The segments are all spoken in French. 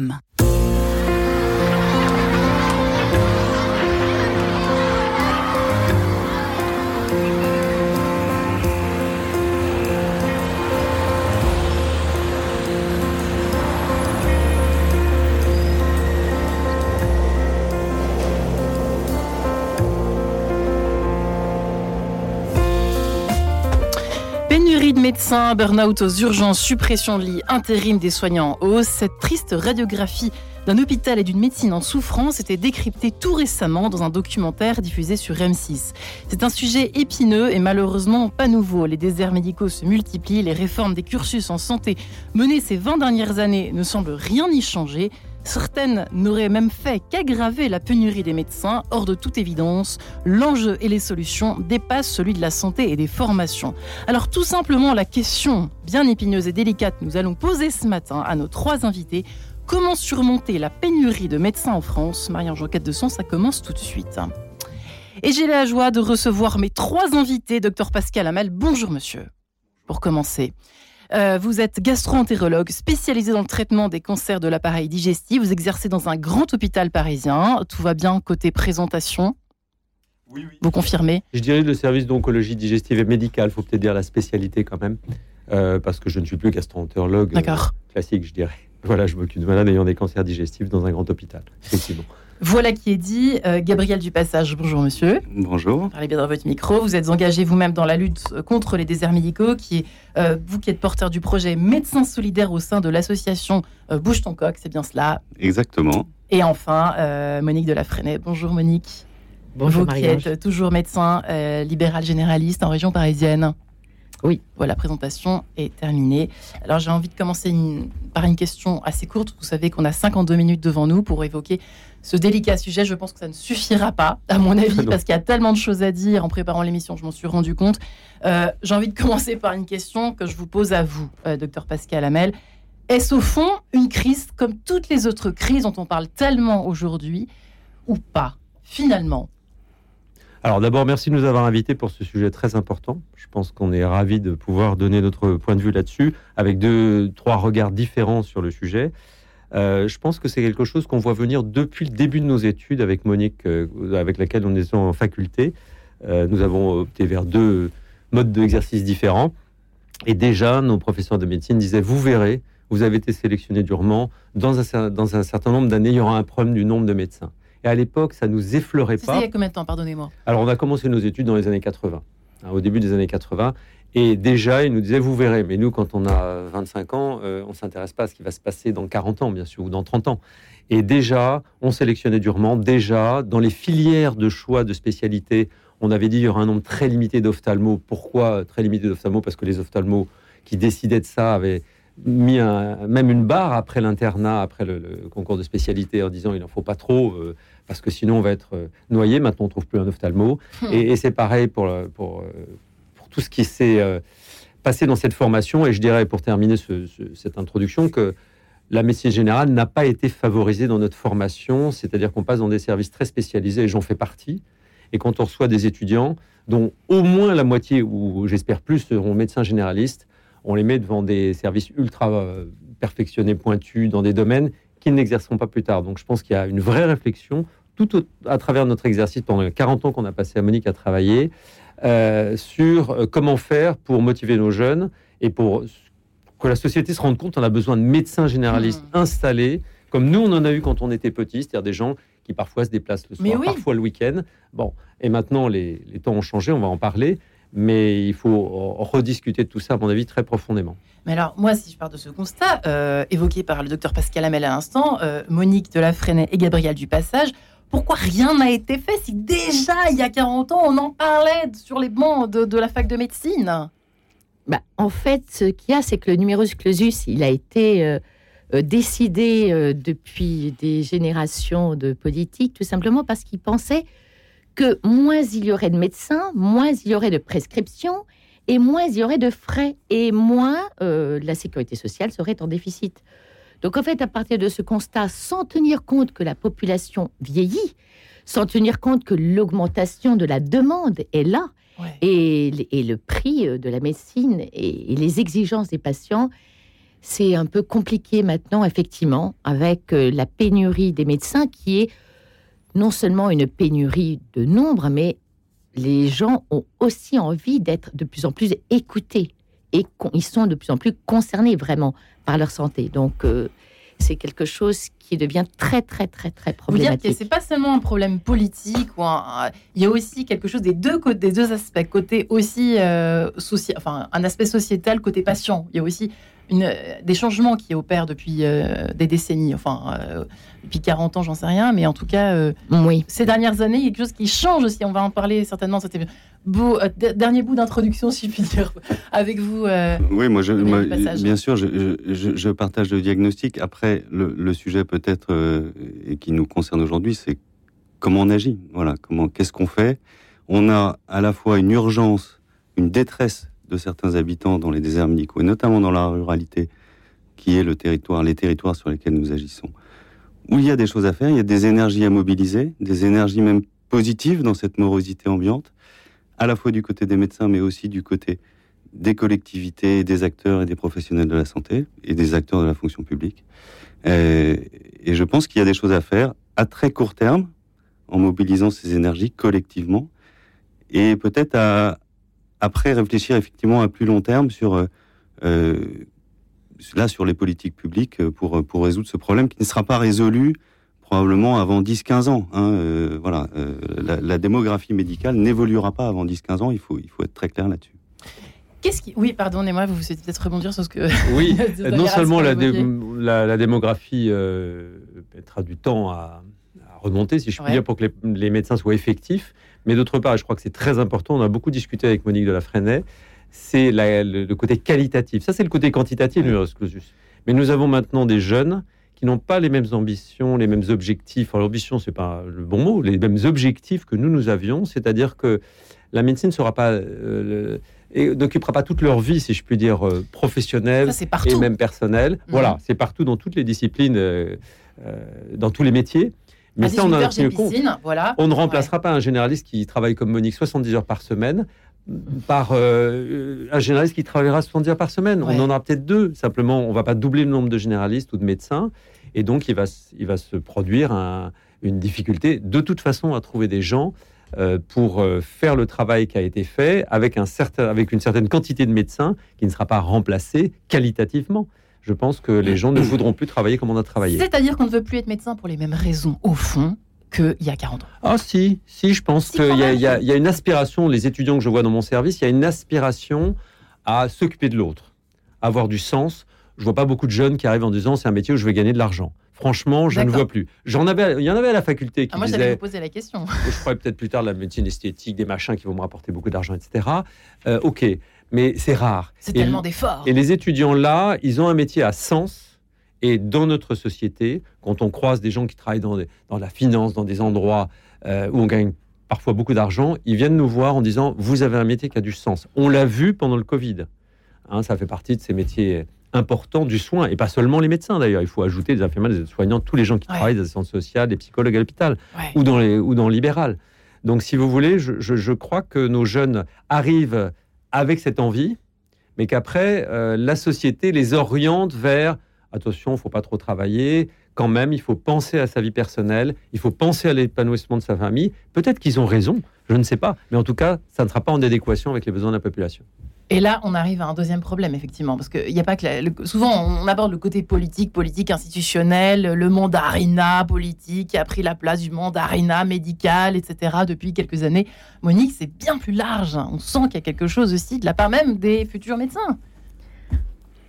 Mm. Médecins, burn-out aux urgences, suppression de lits, intérim des soignants en hausse, cette triste radiographie d'un hôpital et d'une médecine en souffrance était décryptée tout récemment dans un documentaire diffusé sur M6. C'est un sujet épineux et malheureusement pas nouveau. Les déserts médicaux se multiplient, les réformes des cursus en santé menées ces 20 dernières années ne semblent rien y changer. Certaines n'auraient même fait qu'aggraver la pénurie des médecins. Hors de toute évidence, l'enjeu et les solutions dépassent celui de la santé et des formations. Alors tout simplement la question bien épineuse et délicate nous allons poser ce matin à nos trois invités. Comment surmonter la pénurie de médecins en France? Marie-Ange de Son, ça commence tout de suite. Et j'ai la joie de recevoir mes trois invités. Docteur Pascal Hamel, bonjour monsieur. Pour commencer. Euh, vous êtes gastro-entérologue spécialisé dans le traitement des cancers de l'appareil digestif. Vous exercez dans un grand hôpital parisien. Tout va bien côté présentation oui, oui. Vous confirmez Je dirais le service d'oncologie digestive et médicale, il faut peut-être dire la spécialité quand même, euh, parce que je ne suis plus gastro-entérologue euh, classique, je dirais. Voilà, je m'occupe de malades ayant des cancers digestifs dans un grand hôpital, effectivement. Voilà qui est dit. Euh, Gabriel Dupassage, bonjour monsieur. Bonjour. Parlez bien dans votre micro. Vous êtes engagé vous-même dans la lutte contre les déserts médicaux, qui est, euh, vous qui êtes porteur du projet Médecins solidaires au sein de l'association euh, Bouge ton coq, c'est bien cela Exactement. Et enfin, Monique de la Bonjour Monique. Bonjour Vous qui êtes toujours médecin libéral généraliste en région parisienne. Oui. Voilà, la présentation est terminée. Alors j'ai envie de commencer par une question assez courte. Vous savez qu'on a 52 minutes devant nous pour évoquer ce délicat sujet. Je pense que ça ne suffira pas, à mon avis, parce qu'il y a tellement de choses à dire en préparant l'émission, je m'en suis rendu compte. Euh, j'ai envie de commencer par une question que je vous pose à vous, euh, docteur Pascal Hamel. Est-ce au fond une crise comme toutes les autres crises dont on parle tellement aujourd'hui, ou pas, finalement? Alors d'abord, merci de nous avoir invités pour ce sujet très important. Je pense qu'on est ravis de pouvoir donner notre point de vue là-dessus, avec deux, trois regards différents sur le sujet. Euh, je pense que c'est quelque chose qu'on voit venir depuis le début de nos études avec Monique, euh, avec laquelle on est en faculté. Euh, nous avons opté vers deux modes d'exercice différents. Et déjà, nos professeurs de médecine disaient, vous verrez, vous avez été sélectionné durement, dans un, dans un certain nombre d'années, il y aura un problème du nombre de médecins. Et à l'époque, ça nous effleurait pas. il y a combien de temps, pardonnez-moi? Alors, on a commencé nos études dans les années 80, hein, au début des années 80. Et déjà, il nous disait, vous verrez, mais nous, quand on a 25 ans, euh, on ne s'intéresse pas à ce qui va se passer dans 40 ans, bien sûr, ou dans 30 ans. Et déjà, on sélectionnait durement. Déjà, dans les filières de choix de spécialité, on avait dit qu'il y aurait un nombre très limité d'ophtalmos. Pourquoi très limité d'ophtalmos? Parce que les ophtalmos qui décidaient de ça avaient mis même une barre après l'internat, après le, concours de spécialité, en disant il n'en faut pas trop, euh, parce que sinon on va être euh, noyé. Maintenant, on trouve plus un ophtalmo. Hmm. Et, c'est pareil pour, pour, tout ce qui s'est euh, passé dans cette formation. Et je dirais, pour terminer cette introduction, que la médecine générale n'a pas été favorisée dans notre formation, c'est-à-dire qu'on passe dans des services très spécialisés, et j'en fais partie. Et quand on reçoit des étudiants, dont au moins la moitié, ou j'espère plus, seront médecins généralistes, on les met devant des services ultra euh, perfectionnés, pointus, dans des domaines qu'ils n'exerceront pas plus tard. Donc je pense qu'il y a une vraie réflexion, tout à travers notre exercice pendant les 40 ans qu'on a passé à Monique à travailler, euh, sur euh, comment faire pour motiver nos jeunes et pour que la société se rende compte qu'on a besoin de médecins généralistes mmh. installés, comme nous on en a eu quand on était petits, c'est-à-dire des gens qui parfois se déplacent le soir, parfois le week-end. Bon, et maintenant les, les, temps ont changé, on va en parler, mais il faut rediscuter de tout ça, à mon avis, très profondément. Mais alors, moi, si je pars de ce constat, euh, évoqué par le docteur Pascal Hamel à l'instant, Monique de la Freinet et Gabriel Dupassage, pourquoi rien n'a été fait si déjà, il y a 40 ans, on en parlait sur les bancs de, la fac de médecine? Bah, En fait, ce qu'il y a, c'est que le numerus clausus, il a été euh, euh, décidé euh, depuis des générations de politiques, tout simplement parce qu'ils pensaient que moins il y aurait de médecins, moins il y aurait de prescriptions, et moins il y aurait de frais, et moins la sécurité sociale serait en déficit. Donc en fait, à partir de ce constat, sans tenir compte que la population vieillit, sans tenir compte que l'augmentation de la demande est là, et, le prix euh, de la médecine et, les exigences des patients, c'est un peu compliqué maintenant, effectivement, avec euh, la pénurie des médecins qui est non seulement une pénurie de nombre, mais les gens ont aussi envie d'être de plus en plus écoutés et ils sont de plus en plus concernés vraiment par leur santé. Donc, euh, c'est quelque chose qui devient très, très, très, très problématique. Vous dire que c'est pas seulement un problème politique, ou il y a aussi quelque chose des deux, côtés, des deux aspects. Côté aussi, euh, enfin, un aspect sociétal, côté patient. Il y a aussi une, des changements qui opèrent depuis euh, des décennies, enfin, euh, depuis 40 ans, j'en sais rien, mais en tout cas, oui. ces dernières années, il y a quelque chose qui change aussi. On va en parler certainement. C'était beau, dernier bout d'introduction, si je puis dire, avec vous. oui, moi, je, bien sûr, je, je, partage le diagnostic. Après, le, le sujet peut peut-être euh, et qui nous concerne aujourd'hui, c'est comment on agit. Voilà, comment, qu'est-ce qu'on fait? On a à la fois une urgence, une détresse de certains habitants dans les déserts médicaux et notamment dans la ruralité, qui est le territoire, les territoires sur lesquels nous agissons, où il y a des choses à faire, il y a des énergies à mobiliser, des énergies même positives dans cette morosité ambiante, à la fois du côté des médecins, mais aussi du côté des collectivités, des acteurs et des professionnels de la santé et des acteurs de la fonction publique. Et, je pense qu'il y a des choses à faire à très court terme, en mobilisant ces énergies collectivement, et peut-être à après réfléchir effectivement à plus long terme sur euh, là sur les politiques publiques pour pour résoudre ce problème qui ne sera pas résolu probablement avant 10-15 ans. Hein, euh, voilà, euh, la, la, démographie médicale n'évoluera pas avant 10-15 ans. Il faut il faut être très clair là-dessus. Qu'est-ce qui... Oui, pardonnez-moi, vous souhaitez peut-être rebondir sur ce que. Oui, non seulement la, la, démographie euh, mettra du temps à, remonter, si je puis dire, pour que les, médecins soient effectifs, mais d'autre part, je crois que c'est très important, on a beaucoup discuté avec Monique de la Freinet, c'est le, le, côté qualitatif. Ça, c'est le côté quantitatif du clausus. Mais nous avons maintenant des jeunes qui n'ont pas les mêmes ambitions, les mêmes objectifs. Alors, l'ambition, c'est pas le bon mot, les mêmes objectifs que nous, nous avions, c'est-à-dire que la médecine ne sera pas. Euh, et n'occupera pas toute leur vie, si je puis dire, euh, professionnelle et même personnelle. Mhm. Voilà, c'est partout dans toutes les disciplines, euh, euh, dans tous les métiers. Mais ça, on a un compte. Voilà. On ne remplacera pas un généraliste qui travaille comme Monique 70 heures par semaine par un généraliste qui travaillera 70 heures par semaine. On en aura peut-être deux. Simplement, on ne va pas doubler le nombre de généralistes ou de médecins. Et donc, il va, il va se produire une difficulté de toute façon à trouver des gens euh, pour euh, faire le travail qui a été fait avec, un certain, avec une certaine quantité de médecins qui ne sera pas remplacée qualitativement. Je pense que les gens ne voudront plus travailler comme on a travaillé. C'est-à-dire qu'on ne veut plus être médecin pour les mêmes raisons, au fond, qu'il y a 40 ans. Ah si, si, je pense qu'il y, y, a une aspiration, les étudiants que je vois dans mon service, il y a une aspiration à s'occuper de l'autre, avoir du sens. Je vois pas beaucoup de jeunes qui arrivent en disant c'est un métier où je vais gagner de l'argent. Franchement, je ne vois plus. J'en avais, il y en avait à la faculté qui ah, moi. Moi, vous poser la question. je ferai peut-être plus tard de la médecine esthétique, des machins qui vont me rapporter beaucoup d'argent, etc. Euh, ok, mais c'est rare. C'est tellement d'efforts. Et les étudiants là, ils ont un métier à sens. Et dans notre société, quand on croise des gens qui travaillent dans, dans la finance, dans des endroits euh, où on gagne parfois beaucoup d'argent, ils viennent nous voir en disant vous avez un métier qui a du sens. On l'a vu pendant le Covid. Hein, ça fait partie de ces métiers important du soin, et pas seulement les médecins d'ailleurs. Il faut ajouter des infirmières, des soignants tous les gens qui travaillent dans les centres sociaux, des psychologues à l'hôpital ou, dans les, ou dans le libéral. Donc, si vous voulez, je, crois que nos jeunes arrivent avec cette envie, mais qu'après, euh, la société les oriente vers attention, il ne faut pas trop travailler, quand même, il faut penser à sa vie personnelle, il faut penser à l'épanouissement de sa famille. Peut-être qu'ils ont raison, je ne sais pas, mais en tout cas, ça ne sera pas en adéquation avec les besoins de la population. Et là, on arrive à un deuxième problème, effectivement, parce qu'il n'y a pas que souvent on aborde le côté politique, politique institutionnel, le monde arena politique qui a pris la place du monde arena médical, etc. Depuis quelques années. Monique, c'est bien plus large. On sent qu'il y a quelque chose aussi de la part même des futurs médecins.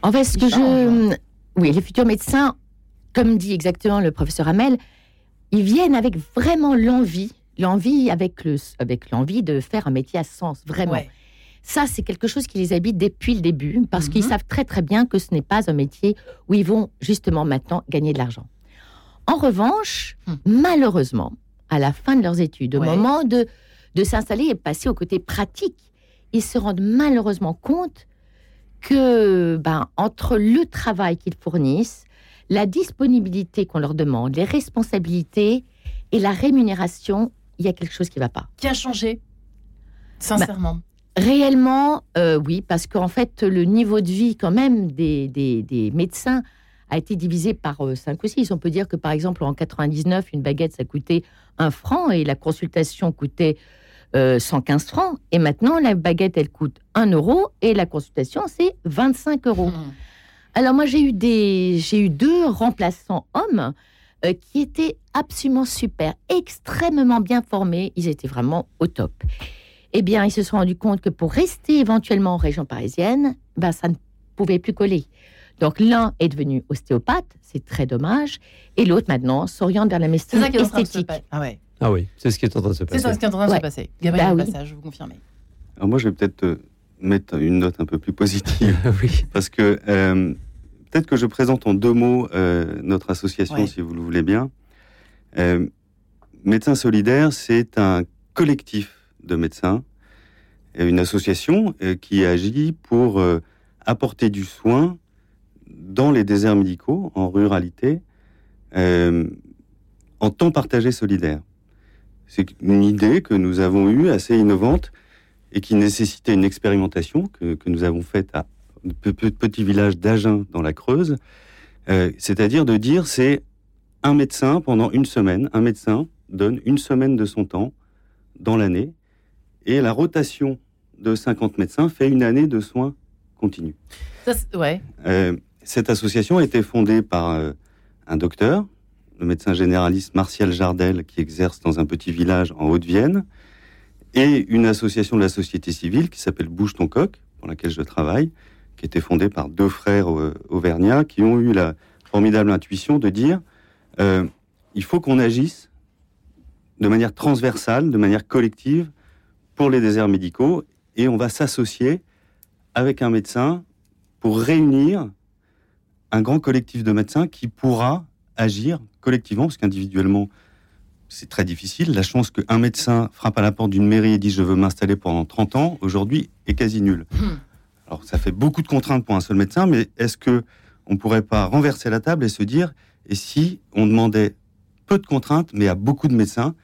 En fait, ce que je, oui, les futurs médecins, comme dit exactement le professeur Hamel, ils viennent avec vraiment l'envie, l'envie avec le, avec l'envie de faire un métier à sens, vraiment. Ça, c'est quelque chose qui les habite depuis le début, parce qu'ils mhm. savent très très bien que ce n'est pas un métier où ils vont justement maintenant gagner de l'argent. En revanche, hmm. malheureusement, à la fin de leurs études, au moment de, de s'installer et passer au côté pratique, ils se rendent malheureusement compte que ben, entre le travail qu'ils fournissent, la disponibilité qu'on leur demande, les responsabilités et la rémunération, il y a quelque chose qui ne va pas. Qui a changé? Sincèrement Réellement, euh, oui, parce qu'en fait, le niveau de vie quand même des, des, médecins a été divisé par 5 euh, ou 6. On peut dire que par exemple, en 99, une baguette, ça coûtait 1 franc et la consultation coûtait 115 francs. Et maintenant, la baguette, elle coûte 1 euro et la consultation, c'est 25 euros. Mmh. Alors moi, j'ai eu, des, j'ai eu deux remplaçants hommes euh, qui étaient absolument super, extrêmement bien formés. Ils étaient vraiment au top. Eh bien, ils se sont rendus compte que pour rester éventuellement en région parisienne, ben, ça ne pouvait plus coller. Donc l'un est devenu ostéopathe, c'est très dommage, et l'autre maintenant s'oriente vers la médecine esthétique. Ah, ouais. ah oui, c'est ce qui est en train de se passer. C'est ce qui est en train de se passer. Gabriel bah, Passage, vous confirmez. Alors moi, je vais peut-être euh, mettre une note un peu plus positive. oui. Parce que euh, peut-être que je présente en deux mots euh, notre association, si vous le voulez bien. Euh, Médecins solidaires, c'est un collectif de médecins, une association euh, qui agit pour euh, apporter du soin dans les déserts médicaux, en ruralité, en temps partagé solidaire. C'est une idée que nous avons eue, assez innovante, et qui nécessitait une expérimentation que, que nous avons faite à petit village d'Agen dans la Creuse, euh, c'est-à-dire de dire c'est un médecin pendant une semaine, un médecin donne une semaine de son temps dans l'année, et la rotation de 50 médecins fait une année de soins continus. ouais. Euh, cette association a été fondée par euh, un docteur, le médecin généraliste Martial Jardel, qui exerce dans un petit village en Haute-Vienne, et une association de la société civile qui s'appelle Bouge ton coq, pour laquelle je travaille, qui était fondée par deux frères auvergnats qui ont eu la formidable intuition de dire euh, il faut qu'on agisse de manière transversale, de manière collective pour les déserts médicaux et on va s'associer avec un médecin pour réunir un grand collectif de médecins qui pourra agir collectivement, parce qu'individuellement, c'est très difficile. La chance qu'un médecin frappe à la porte d'une mairie et dit je veux m'installer pendant 30 ans, aujourd'hui, est quasi nulle. Alors ça fait beaucoup de contraintes pour un seul médecin, mais est-ce que on pourrait pas renverser la table et se dire et si on demandait peu de contraintes mais à beaucoup de médecins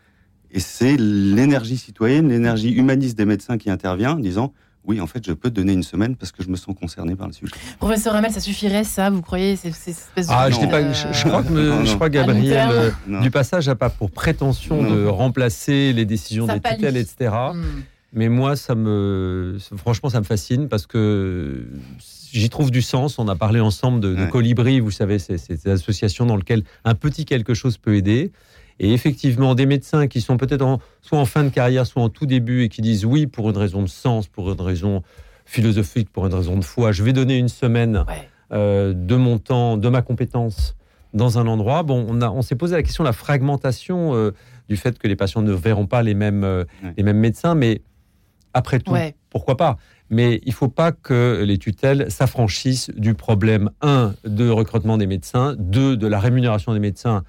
et c'est l'énergie citoyenne, l'énergie humaniste des médecins qui intervient en disant oui, en fait, je peux te donner une semaine parce que je me sens concerné par le sujet. Professeur Hamel, ça suffirait, ça Vous croyez c'est, Ah, je, pas, je, crois que je crois Gabriel euh, du passage n'a pas pour prétention de remplacer les décisions des tutelles, etc. Mais moi, ça me, franchement, ça me fascine parce que j'y trouve du sens. On a parlé ensemble de, Colibri, vous savez, c'est cette association dans laquelle un petit quelque chose peut aider. Et effectivement, des médecins qui sont peut-être soit en fin de carrière, soit en tout début, et qui disent oui pour une raison de sens, pour une raison philosophique, pour une raison de foi, je vais donner une semaine euh, de mon temps, de ma compétence dans un endroit. Bon, on, on s'est posé la question de la fragmentation euh, du fait que les patients ne verront pas les mêmes, euh, les mêmes médecins, mais après tout, pourquoi pas? Mais il ne faut pas que les tutelles s'affranchissent du problème, un, de recrutement des médecins, deux, de la rémunération des médecins.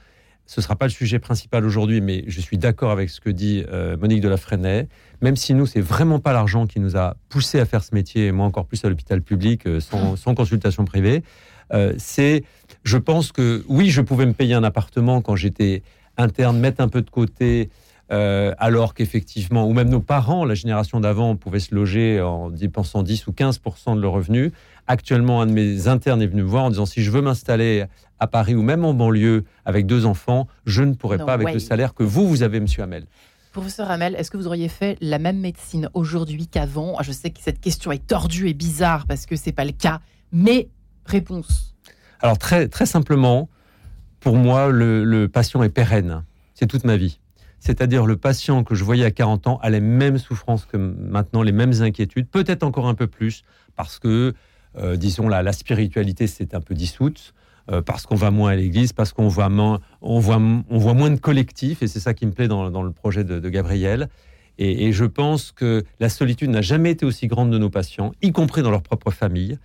Ce ne sera pas le sujet principal aujourd'hui, mais je suis d'accord avec ce que dit euh, Monique de la Freinet. Même si nous, c'est vraiment pas l'argent qui nous a poussé à faire ce métier, et moi encore plus à l'hôpital public, euh, sans, sans, consultation privée, euh, c'est, je pense que oui, je pouvais me payer un appartement quand j'étais interne, mettre un peu de côté, euh, alors qu'effectivement, ou même nos parents, la génération d'avant, pouvaient se loger en dépensant 10 ou 15 de leurs revenus. Actuellement, un de mes internes est venu me voir en disant si je veux m'installer à Paris ou même en banlieue avec deux enfants, je ne pourrais pas avec le salaire que vous, vous avez, monsieur Hamel. Professeur Hamel, est-ce que vous auriez fait la même médecine aujourd'hui qu'avant? Ah, Je sais que cette question est tordue et bizarre parce que c'est pas le cas, mais réponse. Alors très, très simplement, pour moi, le patient est pérenne. C'est toute ma vie c'est-à-dire le patient que je voyais à 40 ans a les mêmes souffrances que maintenant, les mêmes inquiétudes, peut-être encore un peu plus, parce que, euh, disons, la, la spiritualité s'est un peu dissoute, euh, parce qu'on va moins à l'église, parce qu'on voit, moins, on voit, on voit moins de collectifs, et c'est ça qui me plaît dans, le projet de, Gabriel. Et, je pense que la solitude n'a jamais été aussi grande de nos patients, y compris dans leur propre famille,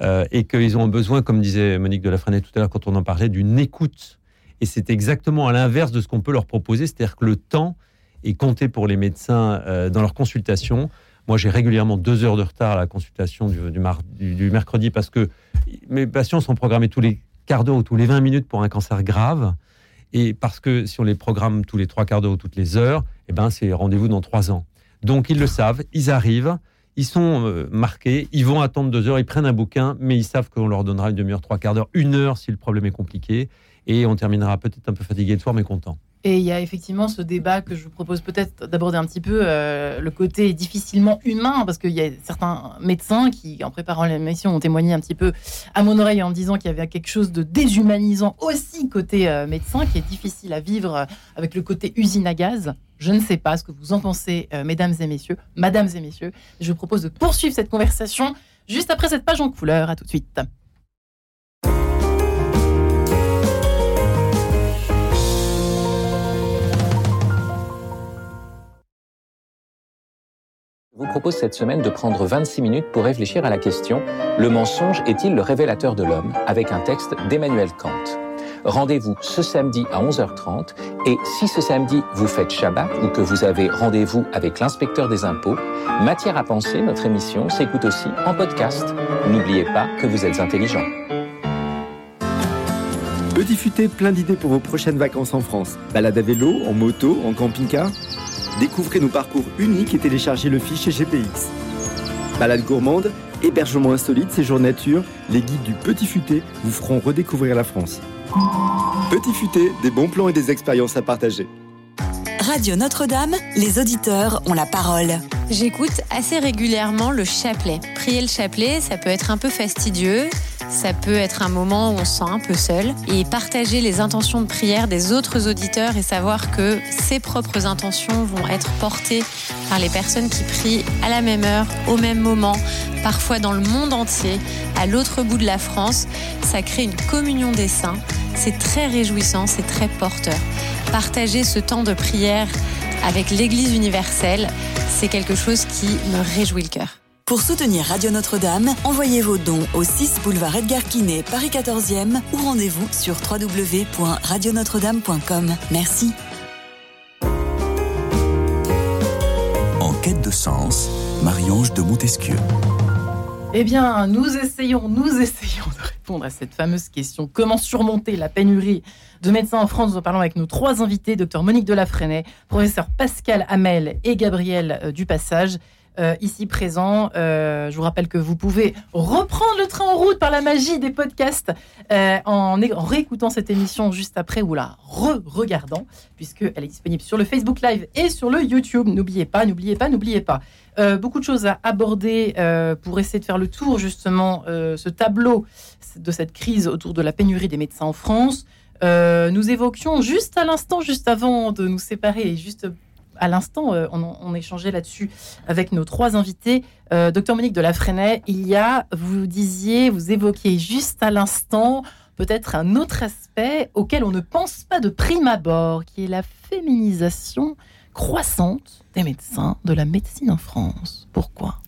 euh, et qu'ils ont besoin, comme disait Monique de la tout à l'heure quand on en parlait, d'une écoute et c'est exactement à l'inverse de ce qu'on peut leur proposer, c'est-à-dire que le temps est compté pour les médecins euh, dans leur consultation. Moi, j'ai régulièrement deux heures de retard à la consultation du, mercredi parce que mes patients sont programmés tous les quarts d'heure ou tous les 20 minutes pour un cancer grave. Et parce que si on les programme tous les trois quarts d'heure ou toutes les heures, eh ben, c'est rendez-vous dans trois ans. Donc, ils le savent, ils arrivent, ils sont euh, marqués, ils vont attendre deux heures, ils prennent un bouquin, mais ils savent qu'on leur donnera une demi-heure, trois quarts d'heure, une heure si le problème est compliqué, et on terminera peut-être un peu fatigué le soir, mais content. Et il y a effectivement ce débat que je vous propose peut-être d'aborder un petit peu, euh, le côté difficilement humain, parce qu'il y a certains médecins qui, en préparant l'émission, ont témoigné un petit peu à mon oreille en me disant qu'il y avait quelque chose de déshumanisant aussi côté euh, médecin, qui est difficile à vivre euh, avec le côté usine à gaz. Je ne sais pas ce que vous en pensez, mesdames et messieurs, madames et messieurs. Je vous propose de poursuivre cette conversation juste après cette page en couleur. À tout de suite. Vous propose cette semaine de prendre 26 minutes pour réfléchir à la question Le mensonge est-il le révélateur de l'homme? avec un texte d'Emmanuel Kant. Rendez-vous ce samedi à 11h30 et si ce samedi vous faites Shabbat ou que vous avez rendez-vous avec l'inspecteur des impôts, Matière à penser, notre émission s'écoute aussi en podcast. N'oubliez pas que vous êtes intelligent. Petit futé, plein d'idées pour vos prochaines vacances en France. Balade à vélo, en moto, en camping-car? Découvrez nos parcours uniques et téléchargez le fichier GPX. Balade gourmande, hébergement insolite, séjour nature, les guides du Petit Futé vous feront redécouvrir la France. Petit Futé, des bons plans et des expériences à partager. Radio Notre-Dame, les auditeurs ont la parole. J'écoute assez régulièrement le chapelet. Prier le chapelet, ça peut être un peu fastidieux. Ça peut être un moment où on se sent un peu seul et partager les intentions de prière des autres auditeurs et savoir que ses propres intentions vont être portées par les personnes qui prient à la même heure, au même moment, parfois dans le monde entier, à l'autre bout de la France. Ça crée une communion des saints. C'est très réjouissant, c'est très porteur. Partager ce temps de prière avec l'Église universelle, c'est quelque chose qui me réjouit le cœur. Pour soutenir Radio Notre-Dame, envoyez vos dons au 6 boulevard Edgar Quinet, Paris 14e ou rendez-vous sur www.radionotre-dame.com. Merci. En quête de sens, Marie-Ange de Montesquieu. Eh bien, nous essayons, nous essayons de répondre à cette fameuse question. Comment surmonter la pénurie de médecins en France? Nous en parlons avec nos trois invités, docteur Monique Delafrenet, professeur Pascal Hamel et Gabriel euh, Dupassage. Euh, ici présent. Euh, je vous rappelle que vous pouvez reprendre le train en route par la magie des podcasts euh, en, réécoutant cette émission juste après ou la re-regardant, puisqu'elle est disponible sur le Facebook Live et sur le YouTube. N'oubliez pas, n'oubliez pas, n'oubliez pas. beaucoup de choses à aborder pour essayer de faire le tour justement ce tableau de cette crise autour de la pénurie des médecins en France. nous évoquions juste à l'instant, juste avant de nous séparer, juste à l'instant, euh, on, échangeait là-dessus avec nos trois invités. Euh, docteur Monique de la Freinet, il y a, vous disiez, vous évoquiez juste à l'instant peut-être un autre aspect auquel on ne pense pas de prime abord, qui est la féminisation croissante des médecins, de la médecine en France. Pourquoi?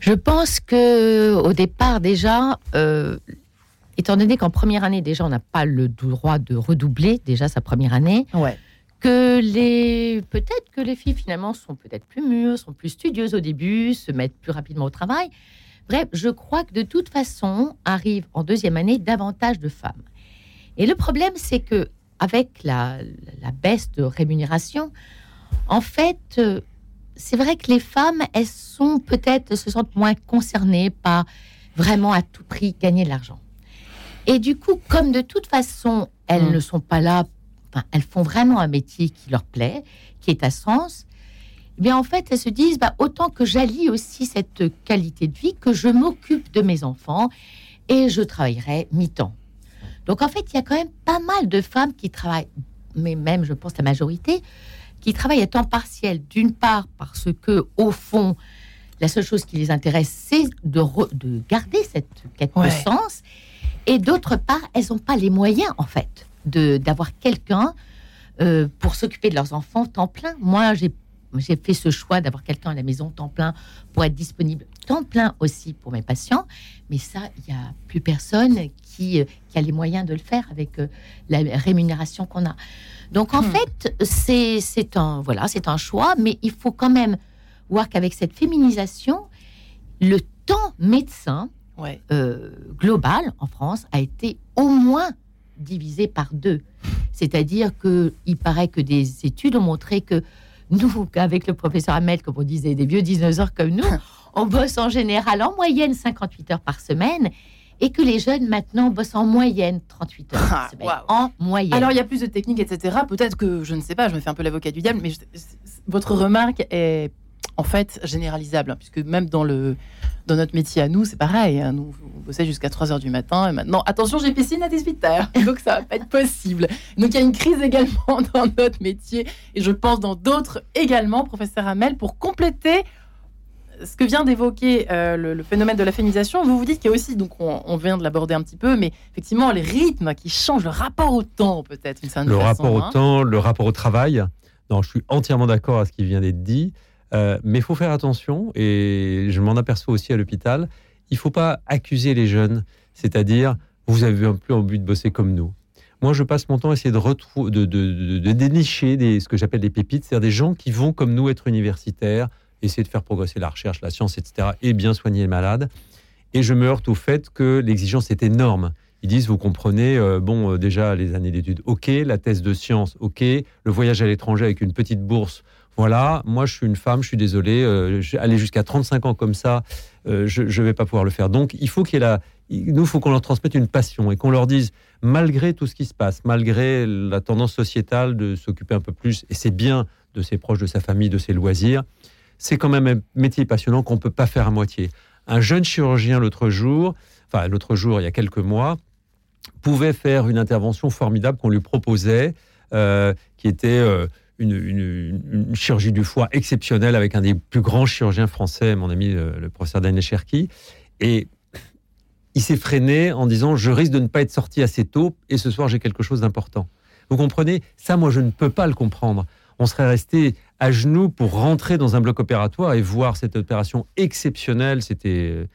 Je pense que au départ déjà, euh, étant donné qu'en première année déjà on n'a pas le droit de redoubler déjà sa première année. Ouais que les peut-être que les filles finalement sont peut-être plus mûres, sont plus studieuses au début, se mettent plus rapidement au travail. Bref, je crois que de toute façon arrive en deuxième année davantage de femmes. Et le problème, c'est que avec la, la, baisse de rémunération, en fait, euh, c'est vrai que les femmes, elles sont peut-être se sentent moins concernées par vraiment à tout prix gagner de l'argent. Et du coup, comme de toute façon, elles mmh. ne sont pas là elles font vraiment un métier qui leur plaît, qui est à sens, eh bien en fait, elles se disent bah, autant que j'allie aussi cette qualité de vie, que je m'occupe de mes enfants et je travaillerai mi-temps. Donc en fait, il y a quand même pas mal de femmes qui travaillent, mais même je pense la majorité, qui travaillent à temps partiel. D'une part parce que au fond, la seule chose qui les intéresse, c'est de, de, garder cette quête de sens. Et d'autre part, elles n'ont pas les moyens, en fait d'avoir quelqu'un euh, pour s'occuper de leurs enfants temps plein. Moi, j'ai j'ai fait ce choix d'avoir quelqu'un à la maison temps plein pour être disponible temps plein aussi pour mes patients. Mais ça, il n'y a plus personne qui, euh, qui, a les moyens de le faire avec euh, la rémunération qu'on a. Donc en hmm. fait, c'est un voilà, c'est un choix, mais il faut quand même voir qu'avec cette féminisation, le temps médecin global en France a été au moins divisé par deux. C'est-à-dire qu'il paraît que des études ont montré que nous, avec le professeur Hamel, comme on disait, des vieux dinosaures comme nous, on bosse en général en moyenne 58 heures par semaine et que les jeunes maintenant bossent en moyenne 38 heures par ah, semaine. En moyenne. Alors il y a plus de techniques, etc. Peut-être que, je ne sais pas, je me fais un peu l'avocat du diable, mais votre remarque est en fait généralisable, hein, puisque même dans, le, dans notre métier à nous, c'est pareil. Hein. nous, on bossait jusqu'à 3 heures du matin, et maintenant, attention, j'ai piscine à 18 heures, donc ça va pas être possible. Donc il y a une crise également dans notre métier, et je pense dans d'autres également, professeur Hamel, pour compléter ce que vient d'évoquer euh, le, phénomène de la féminisation, vous vous dites qu'il y a aussi, donc on, vient de l'aborder un petit peu, mais effectivement les rythmes qui changent, le rapport au temps peut-être. Le rapport au hein. temps, le rapport au travail. Non, je suis entièrement d'accord à ce qui vient d'être dit, euh, mais il faut faire attention, et je m'en aperçois aussi à l'hôpital, il ne faut pas accuser les jeunes, c'est-à-dire vous avez un peu envie de bosser comme nous. Moi, je passe mon temps à essayer de, de, de, dénicher des, ce que j'appelle des pépites, c'est-à-dire des gens qui vont comme nous être universitaires, essayer de faire progresser la recherche, la science, etc., et bien soigner les malades. Et je me heurte au fait que l'exigence est énorme. Ils disent, vous comprenez, euh, bon, euh, déjà les années d'études, ok, la thèse de science, ok, le voyage à l'étranger avec une petite bourse, voilà, moi je suis une femme, je suis désolé, euh, aller jusqu'à 35 ans comme ça, euh, je ne vais pas pouvoir le faire. Donc il faut qu'il la... Nous, faut qu'on leur transmette une passion et qu'on leur dise, malgré tout ce qui se passe, malgré la tendance sociétale de s'occuper un peu plus, et c'est bien de ses proches, de sa famille, de ses loisirs, c'est quand même un métier passionnant qu'on ne peut pas faire à moitié. Un jeune chirurgien l'autre jour, enfin l'autre jour, il y a quelques mois, pouvait faire une intervention formidable qu'on lui proposait, euh, qui était euh, une, chirurgie du foie exceptionnelle avec un des plus grands chirurgiens français, mon ami le, professeur Daniel Cherki. Et il s'est freiné en disant Je risque de ne pas être sorti assez tôt et ce soir j'ai quelque chose d'important. Vous comprenez? Ça, moi, je ne peux pas le comprendre on serait resté à genoux pour rentrer dans un bloc opératoire et voir cette opération exceptionnelle. C'était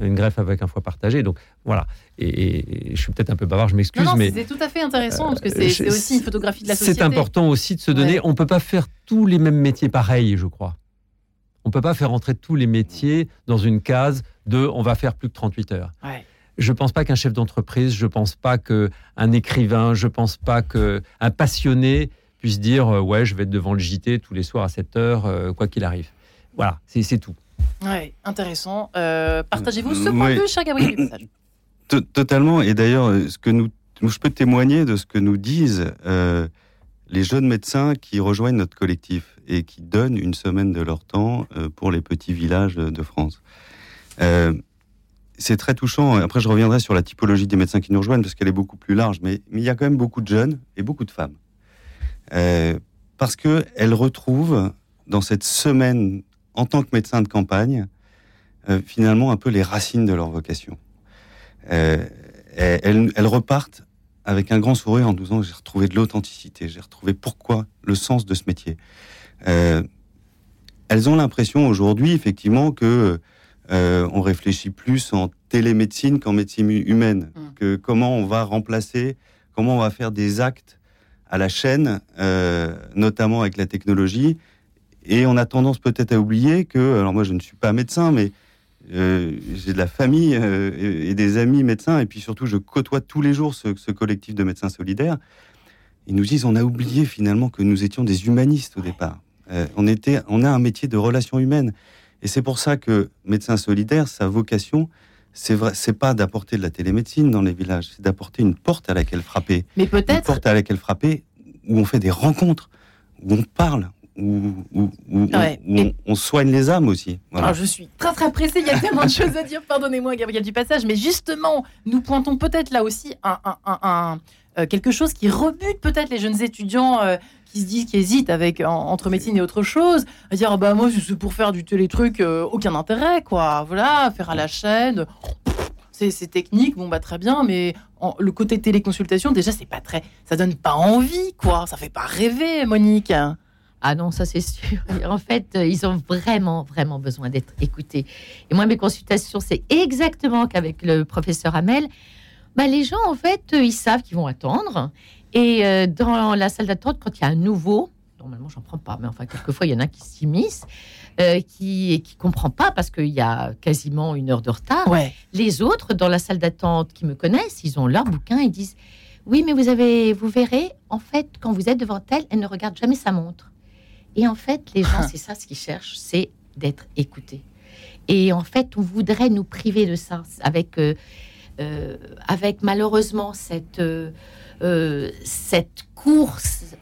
une greffe avec un foie partagé. Donc voilà. Et, je suis peut-être un peu bavard, je m'excuse. mais c'est tout à fait intéressant parce que c'est aussi une photographie de la société. C'est important aussi de se donner. On ne peut pas faire tous les mêmes métiers pareils, je crois. On ne peut pas faire entrer tous les métiers dans une case de on va faire plus que 38 heures. Je ne pense pas qu'un chef d'entreprise, je ne pense pas qu'un écrivain, je ne pense pas qu'un passionné puisse dire euh, ouais, je vais être devant le JT tous les soirs à 7 heures, euh, quoi qu'il arrive. Voilà, c'est tout. Ouais, intéressant. Euh, partagez-vous ce point de vue, cher Gabriel Totalement. Et d'ailleurs, ce que nous, je peux témoigner de ce que nous disent les jeunes médecins qui rejoignent notre collectif et qui donnent une semaine de leur temps pour les petits villages de France. c'est très touchant. Après, je reviendrai sur la typologie des médecins qui nous rejoignent parce qu'elle est beaucoup plus large. Mais, mais il y a quand même beaucoup de jeunes et beaucoup de femmes euh, parce qu'elles retrouvent dans cette semaine, en tant que médecin de campagne, euh, finalement un peu les racines de leur vocation. Euh, elles, repartent avec un grand sourire en disant j'ai retrouvé de l'authenticité, j'ai retrouvé pourquoi le sens de ce métier. elles ont l'impression aujourd'hui effectivement que on réfléchit plus en télémédecine qu'en médecine humaine, mmh. que comment on va remplacer, comment on va faire des actes à la chaîne, euh, notamment avec la technologie. Et on a tendance peut-être à oublier que, alors moi je ne suis pas médecin, mais euh, j'ai de la famille euh, et, des amis médecins, et puis surtout je côtoie tous les jours ce, collectif de médecins solidaires. Ils nous disent on a oublié finalement que nous étions des humanistes au départ. on, était, on a un métier de relations humaines. Et c'est pour ça que médecin solidaire, sa vocation, c'est vrai, c'est pas d'apporter de la télémédecine dans les villages, c'est d'apporter une porte à laquelle frapper. Mais peut-être. Une porte à laquelle frapper où on fait des rencontres, où on parle, où, on, soigne les âmes aussi. Alors, je suis très très pressé, il y a tellement de choses à dire, pardonnez-moi Gabriel du passage, mais justement, nous pointons peut-être là aussi un, euh, quelque chose qui rebute peut-être les jeunes étudiants euh, qui se disent, qui hésitent avec entre médecine et autre chose, à dire ah bah moi c'est pour faire du télétruc, euh, aucun intérêt quoi. Voilà, faire à la chaîne, c'est technique, bon bah très bien, mais le côté téléconsultation déjà c'est pas très, ça donne pas envie quoi, ça fait pas rêver Monique. Ah non, ça c'est sûr. En fait, ils ont vraiment, vraiment besoin d'être écoutés. Et moi, mes consultations, c'est exactement qu'avec le professeur Hamel, bah, les gens, en fait, euh, ils savent qu'ils vont attendre. Et euh, dans la salle d'attente, quand il y a un nouveau, normalement, j'en prends pas, mais enfin, quelquefois, il y en a qui s'immiscent, euh, qui qui comprend pas parce qu'il y a quasiment une heure de retard. Les autres, dans la salle d'attente, qui me connaissent, ils ont leur bouquin, ils disent oui, mais vous avez, vous verrez, en fait, quand vous êtes devant elle, elle ne regarde jamais sa montre. Et en fait, les gens, c'est ça ce qu'ils cherchent, c'est d'être écoutés. Et en fait, on voudrait nous priver de ça avec, euh, avec malheureusement cette, euh, cette course,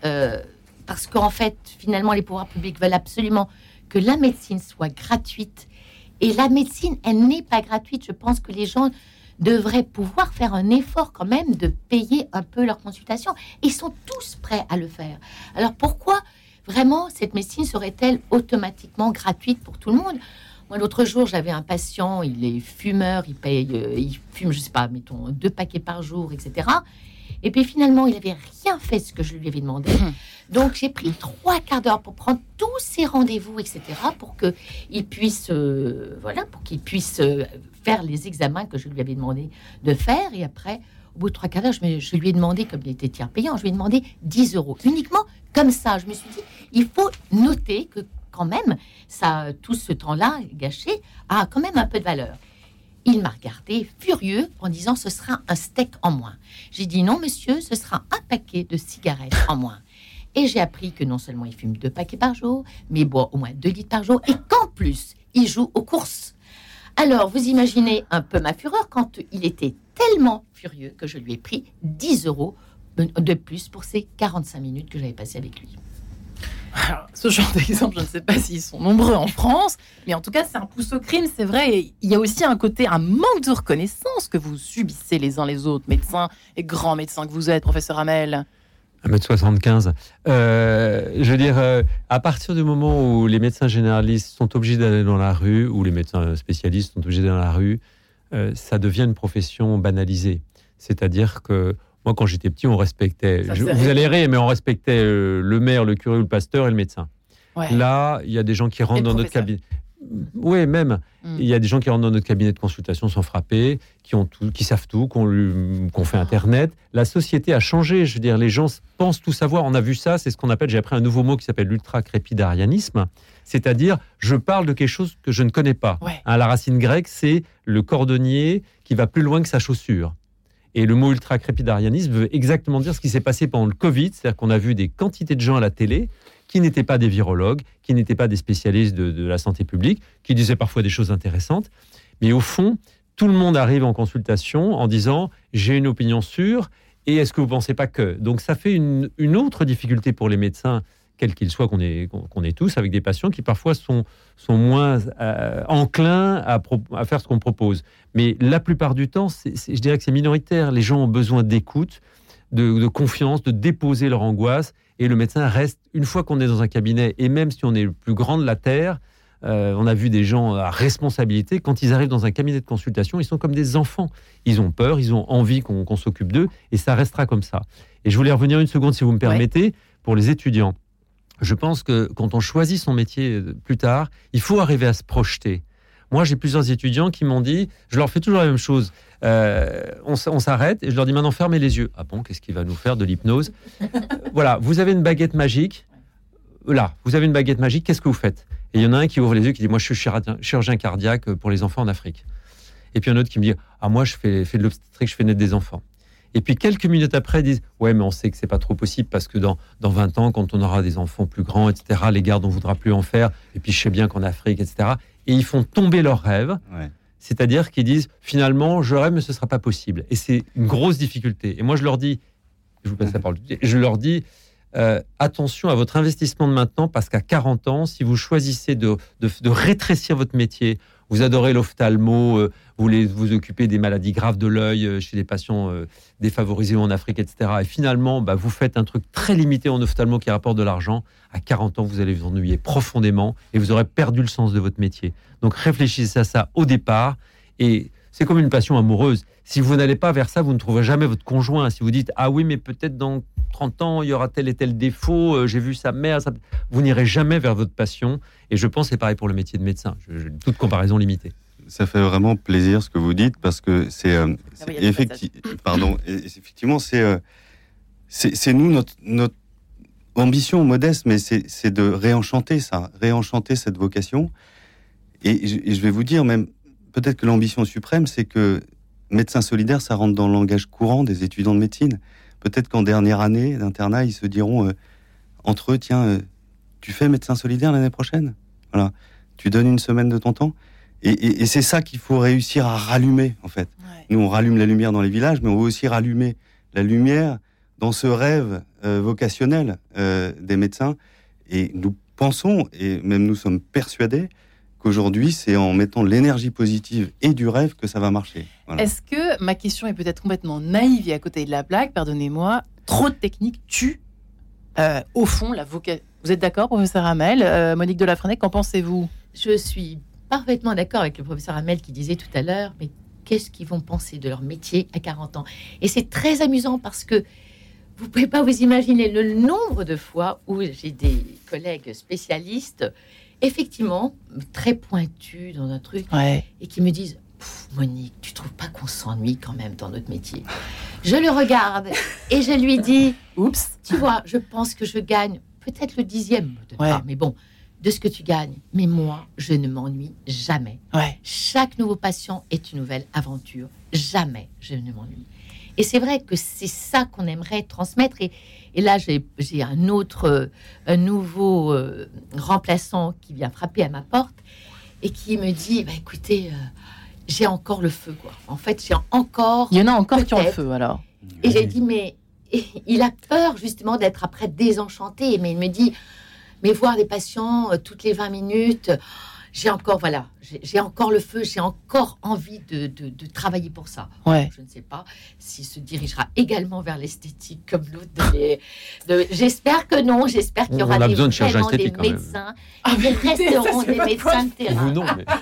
parce qu'en fait, finalement, les pouvoirs publics veulent absolument que la médecine soit gratuite. Et la médecine, elle n'est pas gratuite. Je pense que les gens devraient pouvoir faire un effort quand même de payer un peu leur consultation. Ils sont tous prêts à le faire. Alors pourquoi vraiment cette médecine serait-elle automatiquement gratuite pour tout le monde? Moi, l'autre jour, j'avais un patient, il est fumeur, il paye, euh, il fume, je sais pas, mettons, deux paquets par jour, etc. Et puis finalement, il avait rien fait ce que je lui avais demandé. Hum. Donc j'ai pris trois quarts d'heure pour prendre tous ses rendez-vous, etc., pour que il puisse, euh, voilà, pour qu'il puisse euh, faire les examens que je lui avais demandé de faire. Et après, au bout de trois quarts d'heure, je, je, lui ai demandé, comme il était tiers payant, je lui ai demandé 10 euros. Uniquement comme ça, je me suis dit, il faut noter que quand même, ça, tout ce temps-là gâché a quand même un peu de valeur. Il m'a regardé furieux en disant ce sera un steak en moins. J'ai dit non monsieur, ce sera un paquet de cigarettes en moins. Et j'ai appris que non seulement il fume deux paquets par jour, mais il boit au moins deux litres par jour et qu'en plus il joue aux courses. Alors vous imaginez un peu ma fureur quand il était tellement furieux que je lui ai pris 10 euros de plus pour ces 45 minutes que j'avais passées avec lui. Ce genre d'exemple, je ne sais pas s'ils sont nombreux en France, mais en tout cas, c'est un pouce au crime, c'est vrai. il y a aussi un côté, un manque de reconnaissance que vous subissez les uns les autres, médecins et grands médecins que vous êtes, professeur Hamel. 1m75. Euh, je veux dire, euh, à partir du moment où les médecins généralistes sont obligés d'aller dans la rue, ou les médecins spécialistes sont obligés d'aller dans la rue, euh, ça devient une profession banalisée. C'est-à-dire que moi, quand j'étais petit, on respectait. vous allez rire, mais on respectait euh, le maire, le curé, le pasteur et le médecin. Là, il y a des gens qui rentrent dans notre cabinet. Oui, même. Hmm. Il y a des gens qui rentrent dans notre cabinet de consultation sans frapper, qui, ont tout, qui savent tout, qu'on fait Internet. La société a changé. Je veux dire, les gens pensent tout savoir. On a vu ça. C'est ce qu'on appelle, j'ai appris un nouveau mot qui s'appelle l'ultra-crépidarianisme. C'est-à-dire, je parle de quelque chose que je ne connais pas. Hein, la racine grecque, c'est le cordonnier qui va plus loin que sa chaussure. Et le mot ultra-crépidarianisme veut exactement dire ce qui s'est passé pendant le Covid, c'est-à-dire qu'on a vu des quantités de gens à la télé qui n'étaient pas des virologues, qui n'étaient pas des spécialistes de, la santé publique, qui disaient parfois des choses intéressantes. Mais au fond, tout le monde arrive en consultation en disant j'ai une opinion sûre et est-ce que vous ne pensez pas que? Donc ça fait une, une autre difficulté pour les médecins quel qu'il soit qu'on est, qu'on est tous, avec des patients qui parfois sont, sont moins euh, enclins à, à, faire ce qu'on propose. Mais la plupart du temps, je dirais que c'est minoritaire. Les gens ont besoin d'écoute, de, confiance, de déposer leur angoisse. Et le médecin reste, une fois qu'on est dans un cabinet, et même si on est le plus grand de la Terre, euh, on a vu des gens à responsabilité, quand ils arrivent dans un cabinet de consultation, ils sont comme des enfants. Ils ont peur, ils ont envie qu'on s'occupe d'eux, et ça restera comme ça. Et je voulais revenir une seconde, si vous me permettez, pour les étudiants je pense que quand on choisit son métier euh, plus tard, il faut arriver à se projeter. Moi, j'ai plusieurs étudiants qui m'ont dit, je leur fais toujours la même chose. Euh, on, s'arrête et je leur dis maintenant fermez les yeux. Ah bon, qu'est-ce qu'il va nous faire de l'hypnose? Voilà, vous avez une baguette magique. Là, vous avez une baguette magique. Qu'est-ce que vous faites? Et il y en a un qui ouvre les yeux qui dit moi je suis chirurgien cardiaque pour les enfants en Afrique. Et puis un autre qui me dit ah moi je fais, fais de l'obstétrique, je fais naître des enfants. Et puis quelques minutes après, ils disent Ouais, mais on sait que c'est pas trop possible parce que dans, dans 20 ans, quand on aura des enfants plus grands, etc., les gardes, on voudra plus en faire. Et puis je sais bien qu'en Afrique, etc. Et ils font tomber leurs rêves. C'est-à-dire qu'ils disent Finalement, je rêve, mais ce sera pas possible. Et c'est une grosse difficulté. Et moi, je leur dis Je vous passe la parole. Je leur dis euh, attention à votre investissement de maintenant parce qu'à 40 ans, si vous choisissez de, de, de rétrécir votre métier vous adorez l'ophtalmo, euh, vous voulez vous occuper des maladies graves de l'œil euh, chez les patients euh, défavorisés en Afrique, etc. Et finalement, bah, vous faites un truc très limité en ophtalmo qui rapporte de l'argent. À 40 ans, vous allez vous ennuyer profondément et vous aurez perdu le sens de votre métier. Donc réfléchissez à ça au départ et c'est comme une passion amoureuse. Si vous n'allez pas vers ça, vous ne trouverez jamais votre conjoint. Si vous dites ah oui, mais peut-être dans 30 ans, il y aura tel et tel défaut, euh, j'ai vu sa mère, vous n'irez jamais vers votre passion. Et je pense c'est pareil pour le métier de médecin. Je, toute comparaison limitée. Ça fait vraiment plaisir ce que vous dites parce que c'est euh, ah pardon, effectivement c'est euh, c'est nous notre, notre ambition modeste, mais c'est de réenchanter ça, réenchanter cette vocation. Et je vais vous dire même peut-être que l'ambition suprême, c'est que médecin solidaire, ça rentre dans le langage courant des étudiants de médecine. Peut-être qu'en dernière année d'internat, ils se diront euh, entre eux, tiens, euh, tu fais médecin solidaire l'année prochaine? Voilà, tu donnes une semaine de ton temps? Et, c'est ça qu'il faut réussir à rallumer, en fait. Nous, on rallume la lumière dans les villages, mais on veut aussi rallumer la lumière dans ce rêve euh, vocationnel des médecins. Et nous pensons, et même nous sommes persuadés, qu'aujourd'hui, c'est en mettant l'énergie positive et du rêve que ça va marcher. Est-ce que ma question est peut-être complètement naïve et à côté de la plaque Pardonnez-moi. Trop de techniques tue, euh, au fond, la vocation. Vous êtes d'accord, professeur Hamel Monique Delafrenay, qu'en pensez-vous? Je suis parfaitement d'accord avec le professeur Hamel qui disait tout à l'heure, mais qu'est-ce qu'ils vont penser de leur métier à 40 ans? Et c'est très amusant parce que vous pouvez pas vous imaginer le nombre de fois où j'ai des collègues spécialistes, effectivement, très pointus dans un truc, et qui me disent Monique, tu trouves pas qu'on s'ennuie quand même dans notre métier? Je le regarde et je lui dis Oups, tu vois, je pense que je gagne peut-être le dixième, mais bon, de ce que tu gagnes. Mais moi, je ne m'ennuie jamais. Chaque nouveau patient est une nouvelle aventure. Jamais je ne m'ennuie. Et c'est vrai que c'est ça qu'on aimerait transmettre. Et, là, j'ai un autre, un nouveau euh, remplaçant qui vient frapper à ma porte et qui me dit bah, écoutez, euh, j'ai encore le feu. Quoi. En fait, j'ai encore. Il y en a encore qui ont le feu alors. Et j'ai dit mais il a peur justement d'être après désenchanté. Mais il me dit mais voir des patients euh, toutes les 20 minutes j'ai encore, voilà, j'ai encore le feu, j'ai encore envie de, de, travailler pour ça. Ouais. Je ne sais pas s'il se dirigera également vers l'esthétique comme l'autre. J'espère que non, j'espère qu'il y aura des, vraiment des médecins. Ah, mais resteront des médecins de terrain. Vous non, mais...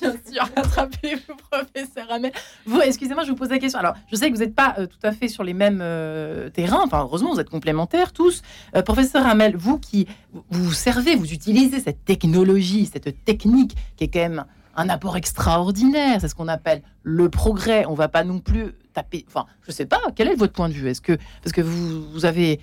Bien sûr, rattrapez-vous, professeur Hamel. Vous, excusez-moi, je vous pose la question. Alors, je sais que vous n'êtes pas euh, tout à fait sur les mêmes euh, terrains. Enfin, heureusement, vous êtes complémentaires tous. Euh, professeur Hamel, vous qui vous servez, vous utilisez cette technologie, cette technique qui est quand même un apport extraordinaire. C'est ce qu'on appelle le progrès. On va pas non plus taper. Enfin, je sais pas. Quel est votre point de vue? Est-ce que parce que vous, avez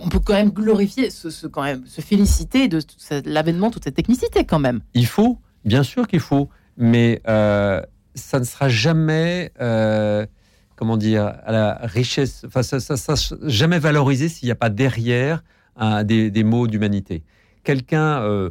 on peut quand même glorifier, se, quand même, se féliciter de l'avènement de toute cette technicité quand même. Il faut, Bien sûr qu'il faut, mais euh, ça ne sera jamais, euh, comment dire, à la richesse, enfin, ça, ça, ça jamais valorisé s'il n'y a pas derrière des, mots d'humanité. Quelqu'un, euh,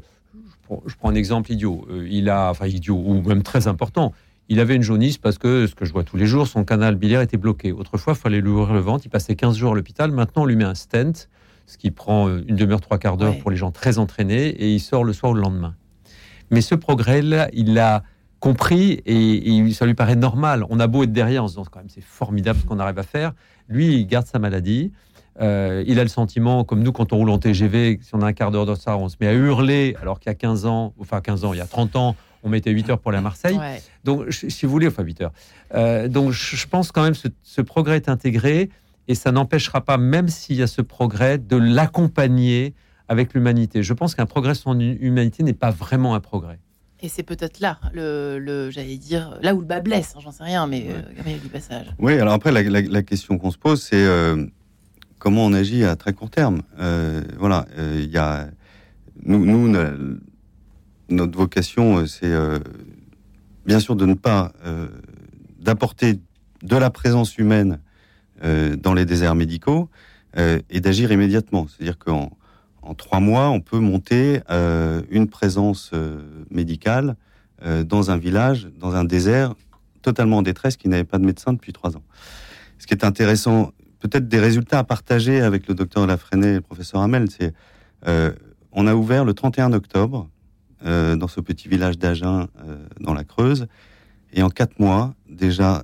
je, prends, un exemple idiot, il a, enfin idiot, ou même très important, il avait une jaunisse parce que, ce que je vois tous les jours, son canal biliaire était bloqué. Autrefois, il fallait lui ouvrir le ventre, il passait 15 jours à l'hôpital, maintenant on lui met un stent, ce qui prend une demi-heure, trois quarts d'heure pour les gens très entraînés, et il sort le soir ou le lendemain. Mais ce progrès-là, il l'a compris et, ça lui paraît normal. On a beau être derrière en se disant quand même c'est formidable ce qu'on arrive à faire. Lui, il garde sa maladie. Euh, il a le sentiment, comme nous, quand on roule en TGV, si on a un quart d'heure de ça, on se met à hurler, alors qu'il y a 15 ans, enfin 15 ans, il y a 30 ans, on mettait 8 heures pour aller à Marseille. Donc, si vous voulez, enfin 8 heures. Euh, donc, je pense quand même que ce progrès est intégré et ça n'empêchera pas, même s'il y a ce progrès, de l'accompagner avec l'humanité. Je pense qu'un progrès sans humanité n'est pas vraiment un progrès. Et c'est peut-être là, le, j'allais dire, là où le bas blesse, hein, j'en sais rien, mais euh, du passage. Oui, alors après, la, question qu'on se pose, c'est euh, comment on agit à très court terme. Euh, voilà, il y a. Nous, notre vocation, c'est bien sûr de ne pas. d'apporter de la présence humaine dans les déserts médicaux et d'agir immédiatement. C'est-à-dire qu'en en trois mois, on peut monter euh, une présence euh, médicale euh, dans un village, dans un désert totalement en détresse qui n'avait pas de médecin depuis trois ans. Ce qui est intéressant, peut-être des résultats à partager avec le docteur Lafrenet et le professeur Hamel, c'est on a ouvert le 31 octobre dans ce petit village d'Agen dans la Creuse, et en quatre mois, déjà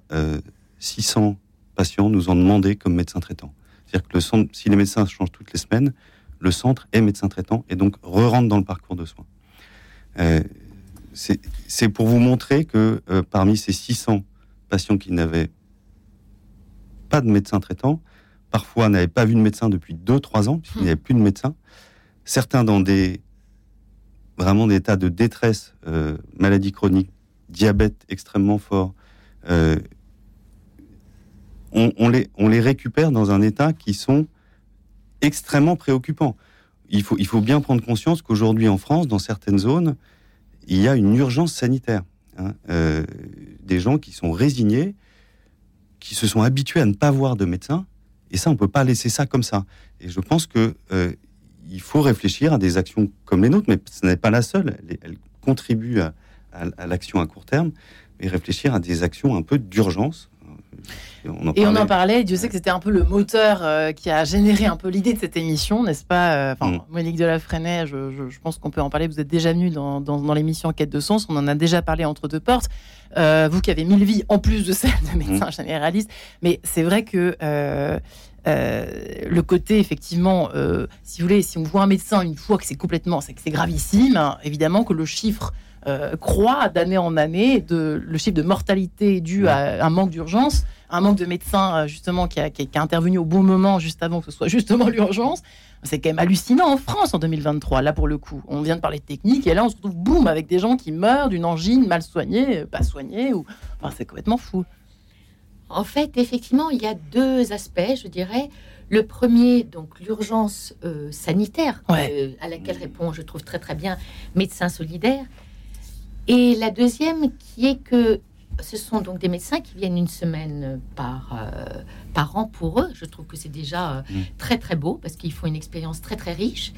600 patients nous ont demandé comme médecin traitant. C'est-à-dire que si les médecins changent toutes les semaines, le centre est médecin traitant et donc re-rentre dans le parcours de soins. Euh, c'est pour vous montrer que euh, parmi ces 600 patients qui n'avaient pas de médecin traitant, parfois n'avaient pas vu de médecin depuis 2-3 ans, puisqu'il n'y avait plus de médecin, certains dans des vraiment des états de détresse, euh, maladie chronique, diabète extrêmement fort, on, les, on les récupère dans un état qui sont extrêmement préoccupant. Il faut, il faut bien prendre conscience qu'aujourd'hui en France, dans certaines zones, il y a une urgence sanitaire. Hein. Euh, des gens qui sont résignés, qui se sont habitués à ne pas voir de médecin, et ça, on peut pas laisser ça comme ça. Et je pense que euh, faut réfléchir à des actions comme les nôtres, mais ce n'est pas la seule. Elle, contribue à, à l'action à court terme, mais réfléchir à des actions un peu d'urgence et on en parlait, Dieu sait que c'était un peu le moteur euh, qui a généré un peu l'idée de cette émission, n'est-ce pas euh, Enfin, mm. Monique de la je, je, pense qu'on peut en parler. Vous êtes déjà venu dans, dans, l'émission Quête de sens, on en a déjà parlé entre deux portes. Euh, vous qui avez mille vies en plus de celle de médecin mm. généraliste, mais c'est vrai que le côté effectivement, si vous voulez, si on voit un médecin une fois que c'est complètement, c'est que c'est gravissime, hein, évidemment que le chiffre croît d'année en année, de, le chiffre de mortalité dû à un manque d'urgence un manque de médecins euh, justement qui a, intervenu au bon moment juste avant que ce soit justement l'urgence. C'est quand même hallucinant en France en 2023, là pour le coup. On vient de parler de technique et là on se retrouve boum avec des gens qui meurent d'une angine mal soignée, euh, pas soignée. Ou... Enfin, c'est complètement fou. En fait, effectivement, il y a deux aspects, je dirais. Le premier, donc l'urgence euh, sanitaire, à laquelle répond, je trouve très très bien, Médecins solidaires. Et la deuxième, qui est que ce sont donc des médecins qui viennent une semaine par, euh, par an pour eux. Je trouve que c'est déjà euh, mm. très très beau parce qu'ils font une expérience très très riche.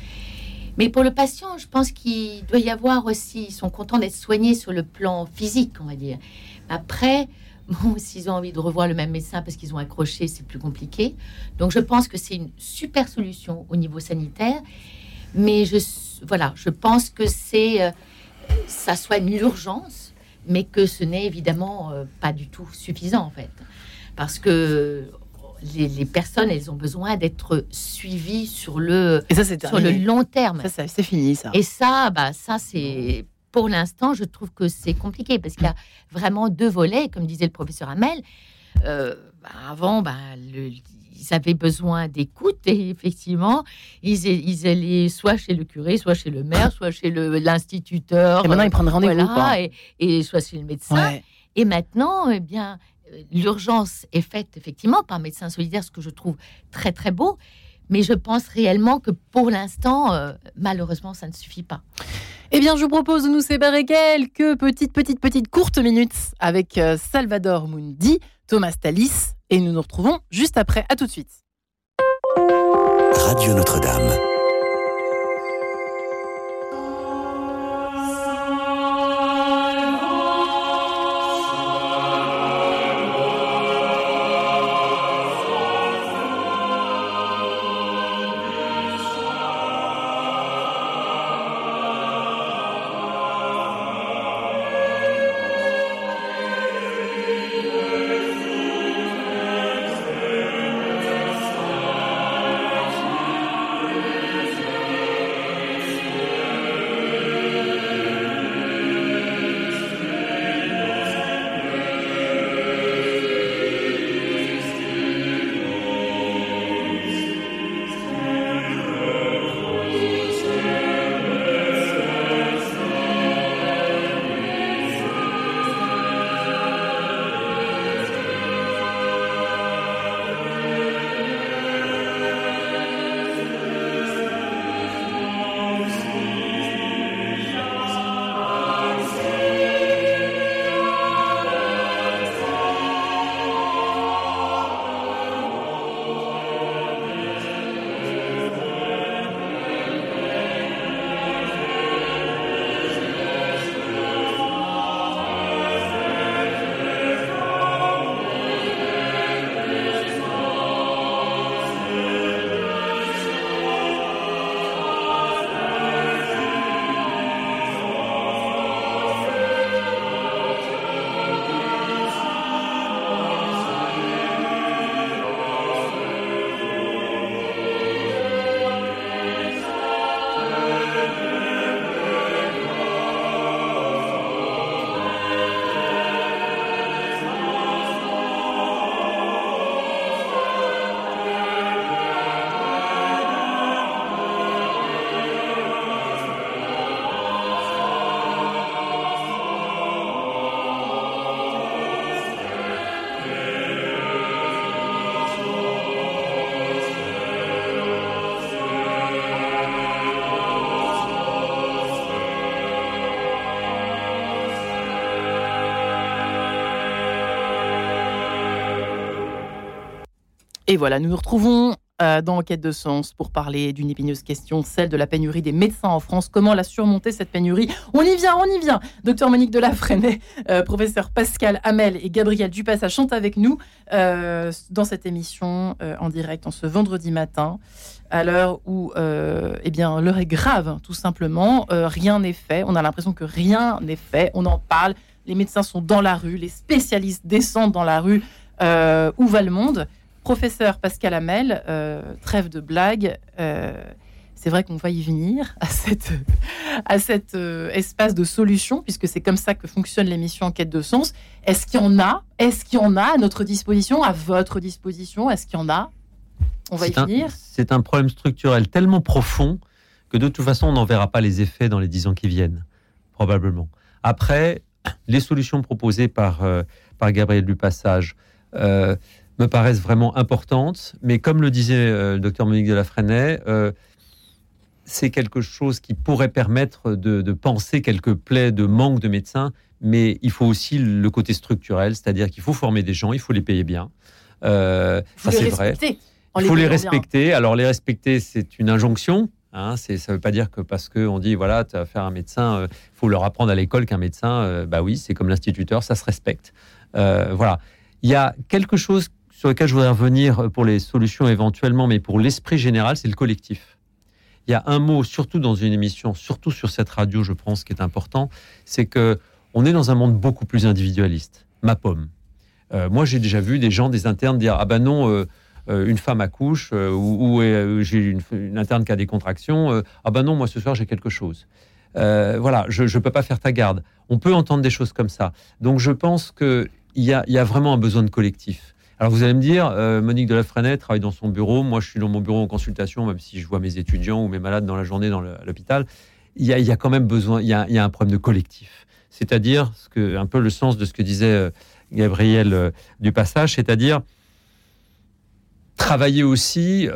Mais pour le patient, je pense qu'il doit y avoir aussi, ils sont contents d'être soignés sur le plan physique, on va dire. Après, bon, s'ils ont envie de revoir le même médecin parce qu'ils ont accroché, c'est plus compliqué. Donc je pense que c'est une super solution au niveau sanitaire. Mais je, voilà, je pense que c'est, euh, ça soigne l'urgence mais que ce n'est évidemment euh, pas du tout suffisant en fait. Parce que les, personnes, elles ont besoin d'être suivies sur le, et ça, sur le long terme. Ça, c'est fini, ça. Et ça, bah, ça c'est pour l'instant, je trouve que c'est compliqué parce qu'il y a vraiment deux volets, comme disait le professeur Hamel. Euh, bah, avant, bah, le, ils avaient besoin d'écoute et effectivement, ils, ils, allaient soit chez le curé, soit chez le maire, soit chez l'instituteur. Et maintenant, ils prennent rendez-vous. et, soit chez le médecin. Et maintenant, eh bien, l'urgence est faite effectivement par médecin solidaire, ce que je trouve très très beau. Mais je pense réellement que pour l'instant, euh, malheureusement, ça ne suffit pas. Eh bien, je vous propose de nous séparer quelques petites, petites, petites courtes minutes avec euh, Salvador Mundi, Thomas Talis, et nous nous retrouvons juste après. À tout de suite. Radio Notre-Dame. Et voilà, nous nous retrouvons euh, dans Enquête de sens pour parler d'une épineuse question, celle de la pénurie des médecins en France. Comment la surmonter cette pénurie? On y vient, on y vient. Docteur Monique Delafrenet, euh, professeur Pascal Hamel et Gabriel Dupassage sont avec nous euh, dans cette émission en direct en ce vendredi matin à l'heure où eh bien l'heure est grave tout simplement rien n'est fait on a l'impression que rien n'est fait on en parle les médecins sont dans la rue les spécialistes descendent dans la rue où va le monde? Professeur Pascal Hamel, euh, trêve de blague. Euh, c'est vrai qu'on va y venir à, cette, à cet euh, espace de solution, puisque c'est comme ça que fonctionne l'émission Enquête de sens. Est-ce qu'il y en a Est-ce qu'il y en a à notre disposition, à votre disposition Est-ce qu'il y en a? On va y venir. C'est un problème structurel tellement profond que de toute façon, on n'en verra pas les effets dans les dix ans qui viennent, probablement. Après, les solutions proposées par, par Gabriel Dupassage, me paraissent vraiment importantes. Mais comme le disait euh, le docteur Monique de la euh, c'est quelque chose qui pourrait permettre de, penser quelques plaies de manque de médecins, mais il faut aussi le côté structurel, c'est-à-dire qu'il faut former des gens, il faut les payer bien. Euh, ça, c'est vrai. Il faut les respecter. Alors, les respecter, c'est une injonction. Hein, ça ne veut pas dire que parce qu'on dit, voilà, tu vas faire un médecin, il faut leur apprendre à l'école qu'un médecin, bah oui, c'est comme l'instituteur, ça se respecte. voilà. Il y a quelque chose sur lequel je voudrais revenir pour les solutions éventuellement, mais pour l'esprit général, c'est le collectif. Il y a un mot, surtout dans une émission, surtout sur cette radio, je pense, qui est important, c'est que on est dans un monde beaucoup plus individualiste. Ma pomme. Euh, moi, j'ai déjà vu des gens, des internes dire ah ben non. Euh, euh, une femme accouche ou, j'ai une, interne qui a des contractions, ah ben non, moi ce soir j'ai quelque chose. voilà, je ne peux pas faire ta garde. On peut entendre des choses comme ça. Donc je pense qu'il y a, y a vraiment un besoin de collectif. Alors vous allez me dire, euh, Monique de la Frenette travaille dans son bureau, moi je suis dans mon bureau en consultation, même si je vois mes étudiants ou mes malades dans la journée dans l'hôpital. Il y, a, quand même besoin, il y a, un problème de collectif. C'est-à-dire, un peu le sens de ce que disait euh, Gabriel euh, du passage, c'est-à-dire travailler aussi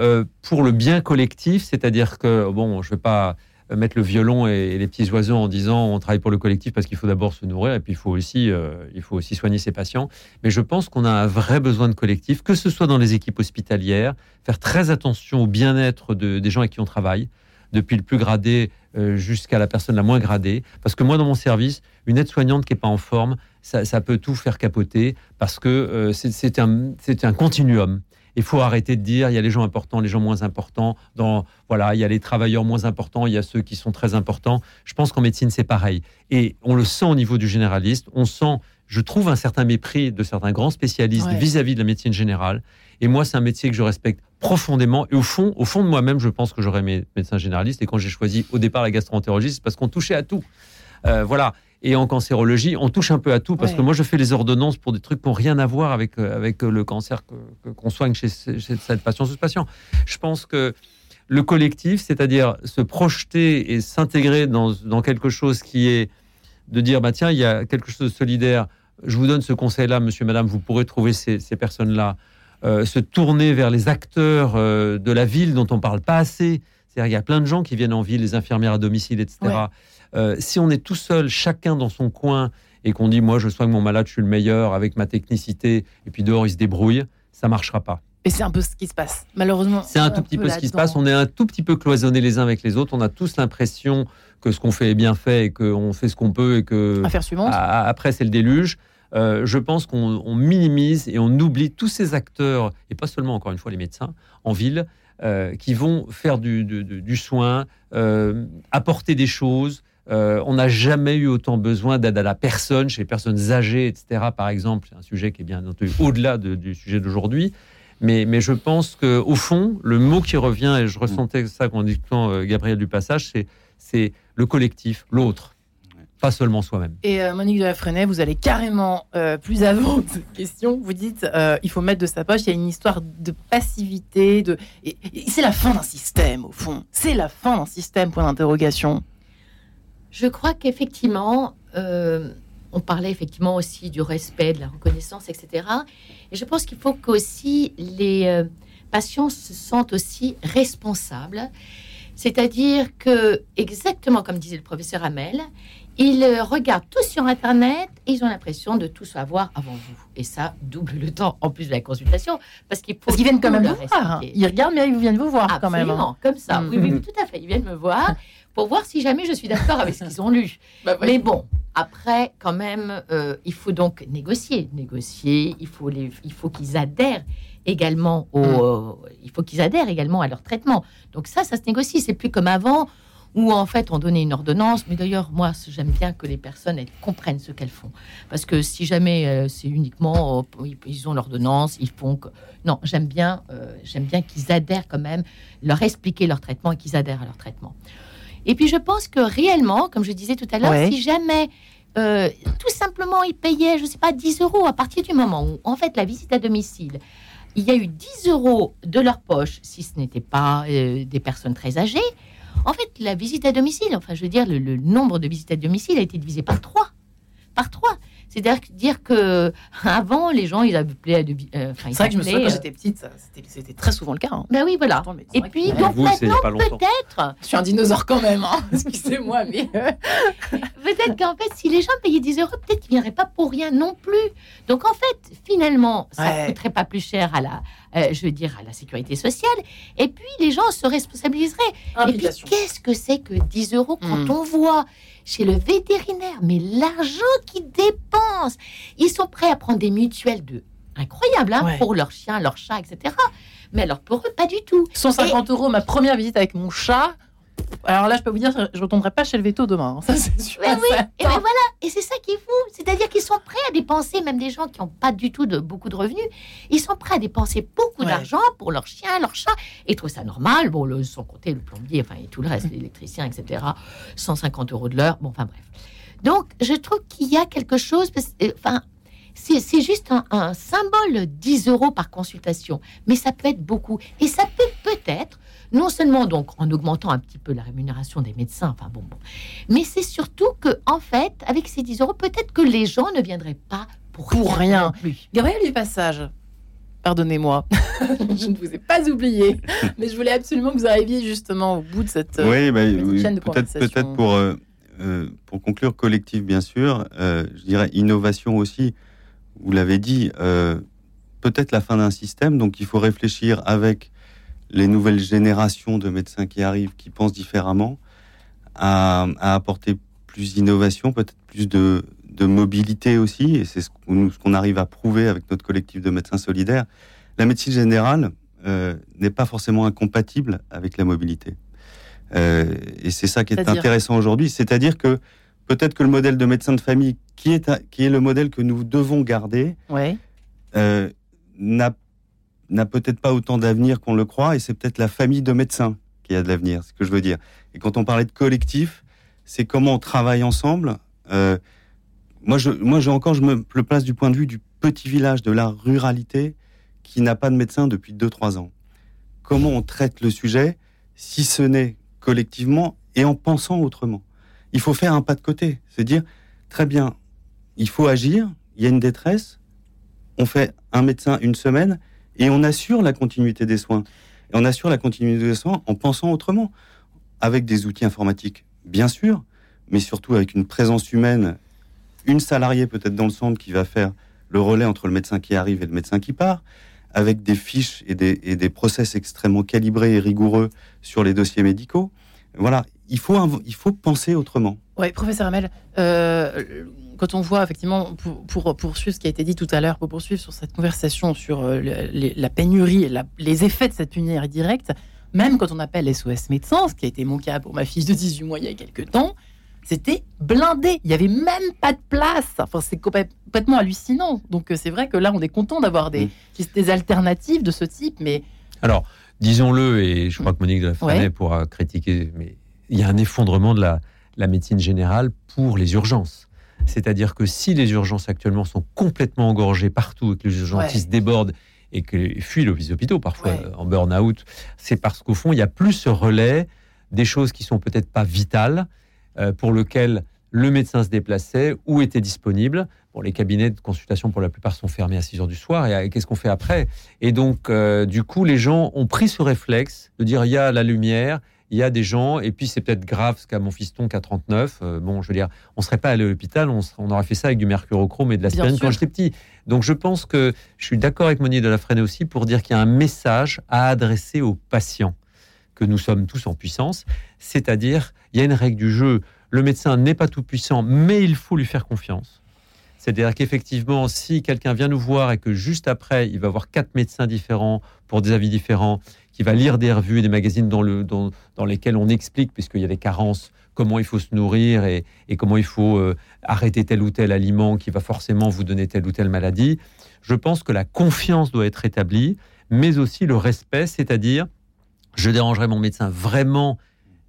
pour le bien collectif, c'est-à-dire que, bon, je ne vais pas mettre le violon et, les petits oiseaux en disant on travaille pour le collectif parce qu'il faut d'abord se nourrir et puis il faut aussi, euh, il faut aussi soigner ses patients. Mais je pense qu'on a un vrai besoin de collectif, que ce soit dans les équipes hospitalières, faire très attention au bien-être de, des gens avec qui on travaille, depuis le plus gradé euh, jusqu'à la personne la moins gradée. Parce que moi, dans mon service, une aide-soignante qui n'est pas en forme, ça, peut tout faire capoter parce que euh, c'est un, un continuum. Il faut arrêter de dire il y a les gens importants, les gens moins importants. Dans voilà, il y a les travailleurs moins importants, il y a ceux qui sont très importants. Je pense qu'en médecine c'est pareil. Et on le sent au niveau du généraliste. On sent, je trouve un certain mépris de certains grands spécialistes vis-à-vis de la médecine générale. Et moi, c'est un métier que je respecte profondément. Et au fond, au fond de moi-même, je pense que j'aurais mes médecins généralistes. Et quand j'ai choisi au départ la gastroentérologie, c'est parce qu'on touchait à tout. Euh, voilà. Et en cancérologie, on touche un peu à tout parce que moi, je fais les ordonnances pour des trucs qui n'ont rien à voir avec, euh, avec le cancer qu'on soigne chez, cette patient, ce patient. Je pense que le collectif, c'est-à-dire se projeter et s'intégrer dans, dans, quelque chose qui est de dire, bah, tiens, il y a quelque chose de solidaire, je vous donne ce conseil-là, monsieur, madame, vous pourrez trouver ces, ces personnes-là. Euh, se tourner vers les acteurs euh, de la ville dont on parle pas assez. C'est-à-dire il y a plein de gens qui viennent en ville, les infirmières à domicile, etc. Euh, si on est tout seul, chacun dans son coin, et qu'on dit moi je soigne mon malade, je suis le meilleur avec ma technicité, et puis dehors il se débrouille, ça marchera pas. Et c'est un peu ce qui se passe, malheureusement. C'est un tout petit peu ce qui se passe. On est un tout petit peu cloisonnés les uns avec les autres. On a tous l'impression que ce qu'on fait est bien fait et qu'on fait ce qu'on peut et que. Affaire suivante. Après, c'est le déluge. Euh, je pense qu'on minimise et on oublie tous ces acteurs, et pas seulement, encore une fois, les médecins en ville, euh, qui vont faire du, du, soin, apporter des choses, euh, on n'a jamais eu autant besoin d'aide à la personne, chez les personnes âgées, etc. Par exemple, c'est un sujet qui est bien entendu au-delà du sujet d'aujourd'hui. Mais, mais, je pense qu'au fond, le mot qui revient, et je ressentais ça en dictant euh, Gabriel du Passage, c'est le collectif, l'autre, pas seulement soi-même. Et euh, Monique de la Freinet, vous allez carrément plus avant de question. Vous dites, il faut mettre de sa poche. Il y a une histoire de passivité, de. c'est la fin d'un système, au fond. C'est la fin d'un système. Point d'interrogation. Je crois qu'effectivement, euh, on parlait effectivement aussi du respect, de la reconnaissance, etc. Et je pense qu'il faut qu'aussi les euh, patients se sentent aussi responsables. C'est-à-dire que, exactement comme disait le professeur Hamel, Ils regardent tout sur Internet et ils ont l'impression de tout savoir avant vous. Et ça double le temps en plus de la consultation parce qu'ils viennent quand même vous voir. Ils regardent, mais ils viennent vous voir quand même. Hein. comme ça. Oui, oui, tout à fait. Ils viennent me voir pour voir si jamais je suis d'accord avec ce qu'ils ont lu. Bah mais bon, après, quand même, euh, il faut donc négocier. Négocier, il faut, les, il faut qu'ils adhèrent également au, mm. il faut qu'ils adhèrent également à leur traitement. Donc ça, ça se négocie. C'est plus comme avant où en fait on donnait une ordonnance. Mais d'ailleurs, moi, j'aime bien que les personnes elles, comprennent ce qu'elles font. Parce que si jamais euh, c'est uniquement, euh, ils ont l'ordonnance, ils font que... Non, j'aime bien, euh, j'aime bien qu'ils adhèrent quand même, leur expliquer leur traitement et qu'ils adhèrent à leur traitement. Et puis je pense que réellement, comme je disais tout à l'heure, si jamais tout simplement ils payaient, je ne sais pas, 10 euros à partir du moment où en fait la visite à domicile il y a eu 10 euros de leur poche, si ce n'était pas des personnes très âgées, en fait, la visite à domicile, enfin, je veux dire, le, le nombre de visites à domicile a été divisé par trois. Par trois. C'est-à-dire que avant, les gens, ils appelaient à euh, c'est vrai que je me souviens quand euh, j'étais petite, c'était très souvent le cas. Hein. Ben oui, voilà. Et puis, donc maintenant, peut-être. Je suis un dinosaure quand même, hein. excusez-moi, mais. Euh, peut-être qu'en fait, si les gens payaient 10 euros, peut-être qu'ils ne viendraient pas pour rien non plus. Donc en fait, finalement, ça ne coûterait pas plus cher à la, je veux dire, à la sécurité sociale. Et puis, les gens se responsabiliseraient. Et puis, qu'est-ce que c'est que 10 euros quand hmm. on voit? Chez le vétérinaire, mais l'argent qu'ils dépensent, ils sont prêts à prendre des mutuelles de incroyables hein, pour leurs chiens, leurs chats, etc. Mais alors pour eux, pas du tout. 150 euros, ma première visite avec mon chat. Alors là, je peux vous dire, je ne retournerai pas chez le veto demain. Hein, ça, c'est sûr. oui, et ben voilà. Et c'est ça qui est fou. C'est-à-dire qu'ils sont prêts à dépenser, même des gens qui n'ont pas du tout de beaucoup de revenus, ils sont prêts à dépenser beaucoup d'argent pour leurs chiens, leurs chats, et trouvent ça normal. Bon, le, sans compter le plombier, enfin, et tout le reste, l'électricien, etc. 150 euros de l'heure. Bon, enfin, bref. Donc, je trouve qu'il y a quelque chose. Euh, enfin, c'est juste un, un, symbole 10 euros par consultation, mais ça peut être beaucoup. Et ça peut peut-être non seulement donc en augmentant un petit peu la rémunération des médecins, enfin bon, bon mais c'est surtout que en fait, avec ces 10 euros, peut-être que les gens ne viendraient pas pour, pour rien. plus. Gabriel du passage. Pardonnez-moi, je ne vous ai pas oublié, mais je voulais absolument que vous arriviez justement au bout de cette, oui, bah, chaîne de peut-être, peut-être pour, euh, euh, pour conclure, collectif bien sûr, euh, je dirais innovation aussi, vous l'avez dit, peut-être la fin d'un système, donc il faut réfléchir avec les nouvelles générations de médecins qui arrivent, qui pensent différemment, à, apporter plus d'innovation, peut-être plus de, mobilité aussi, et c'est ce qu'on arrive à prouver avec notre collectif de médecins solidaires. La médecine générale euh, n'est pas forcément incompatible avec la mobilité. Euh, et c'est ça qui est, intéressant aujourd'hui, c'est-à-dire que peut-être que le modèle de médecin de famille, qui est, qui est le modèle que nous devons garder, ouais. euh, n'a n'a peut-être pas autant d'avenir qu'on le croit, et c'est peut-être la famille de médecins qui a de l'avenir, ce que je veux dire. Et quand on parlait de collectif, c'est comment on travaille ensemble. Euh, moi, je, moi, encore, je me le place du point de vue du petit village, de la ruralité, qui n'a pas de médecin depuis 2-3 ans. Comment on traite le sujet, si ce n'est collectivement et en pensant autrement? Il faut faire un pas de côté, c'est dire, très bien, il faut agir, il y a une détresse, on fait un médecin une semaine, et on assure la continuité des soins. Et on assure la continuité des soins en pensant autrement, avec des outils informatiques, bien sûr, mais surtout avec une présence humaine, une salariée peut-être dans le centre qui va faire le relais entre le médecin qui arrive et le médecin qui part, avec des fiches et des, process extrêmement calibrés et rigoureux sur les dossiers médicaux. Voilà, il faut, il faut penser autrement. Oui, professeur Hamel, euh, quand on voit effectivement, pour, poursuivre ce qui a été dit tout à l'heure, pour poursuivre sur cette conversation sur euh, la pénurie et les effets de cette pénurie directe, même quand on appelle SOS médecins, ce qui a été mon cas pour ma fille de 18 mois il y a quelques temps, c'était blindé. Il n'y avait même pas de place. Enfin, c'est complètement hallucinant. Donc, euh, c'est vrai que là, on est content d'avoir des, mm. des alternatives de ce type. Mais alors, disons-le, et je crois que Monique de la Freinet pourra critiquer, mais il y a un effondrement de la, la médecine générale pour les urgences. C'est-à-dire que si les urgences actuellement sont complètement engorgées partout et que les urgentistes débordent et que fuient les hôpitaux parfois en burn-out, c'est parce qu'au fond, il y a plus ce relais des choses qui sont peut-être pas vitales, euh, pour lesquelles le médecin se déplaçait ou était disponible. Bon, les cabinets de consultation, pour la plupart, sont fermés à 6 heures du soir. Et, qu'est-ce qu'on fait après? Et donc, euh, du coup, les gens ont pris ce réflexe de dire il y a la lumière, il y a des gens, et puis c'est peut-être grave ce qu'a mon fiston qui a 39. Euh, bon, je veux dire, on serait pas allé à l'hôpital, on, aurait fait ça avec du mercurochrome et de l'aspirine quand j'étais petit. Donc je pense que je suis d'accord avec Monique de la Freinet aussi pour dire qu'il y a un message à adresser aux patients, que nous sommes tous en puissance, c'est-à-dire, il y a une règle du jeu, le médecin n'est pas tout puissant, mais il faut lui faire confiance. C'est-à-dire qu'effectivement, si quelqu'un vient nous voir et que juste après, il va voir quatre médecins différents pour des avis différents, qui va lire des revues et des magazines dans, le, lesquels on explique, puisqu'il y a des carences, comment il faut se nourrir et, et comment il faut euh, arrêter tel ou tel aliment qui va forcément vous donner telle ou telle maladie. Je pense que la confiance doit être établie, mais aussi le respect, c'est-à-dire, je dérangerai mon médecin vraiment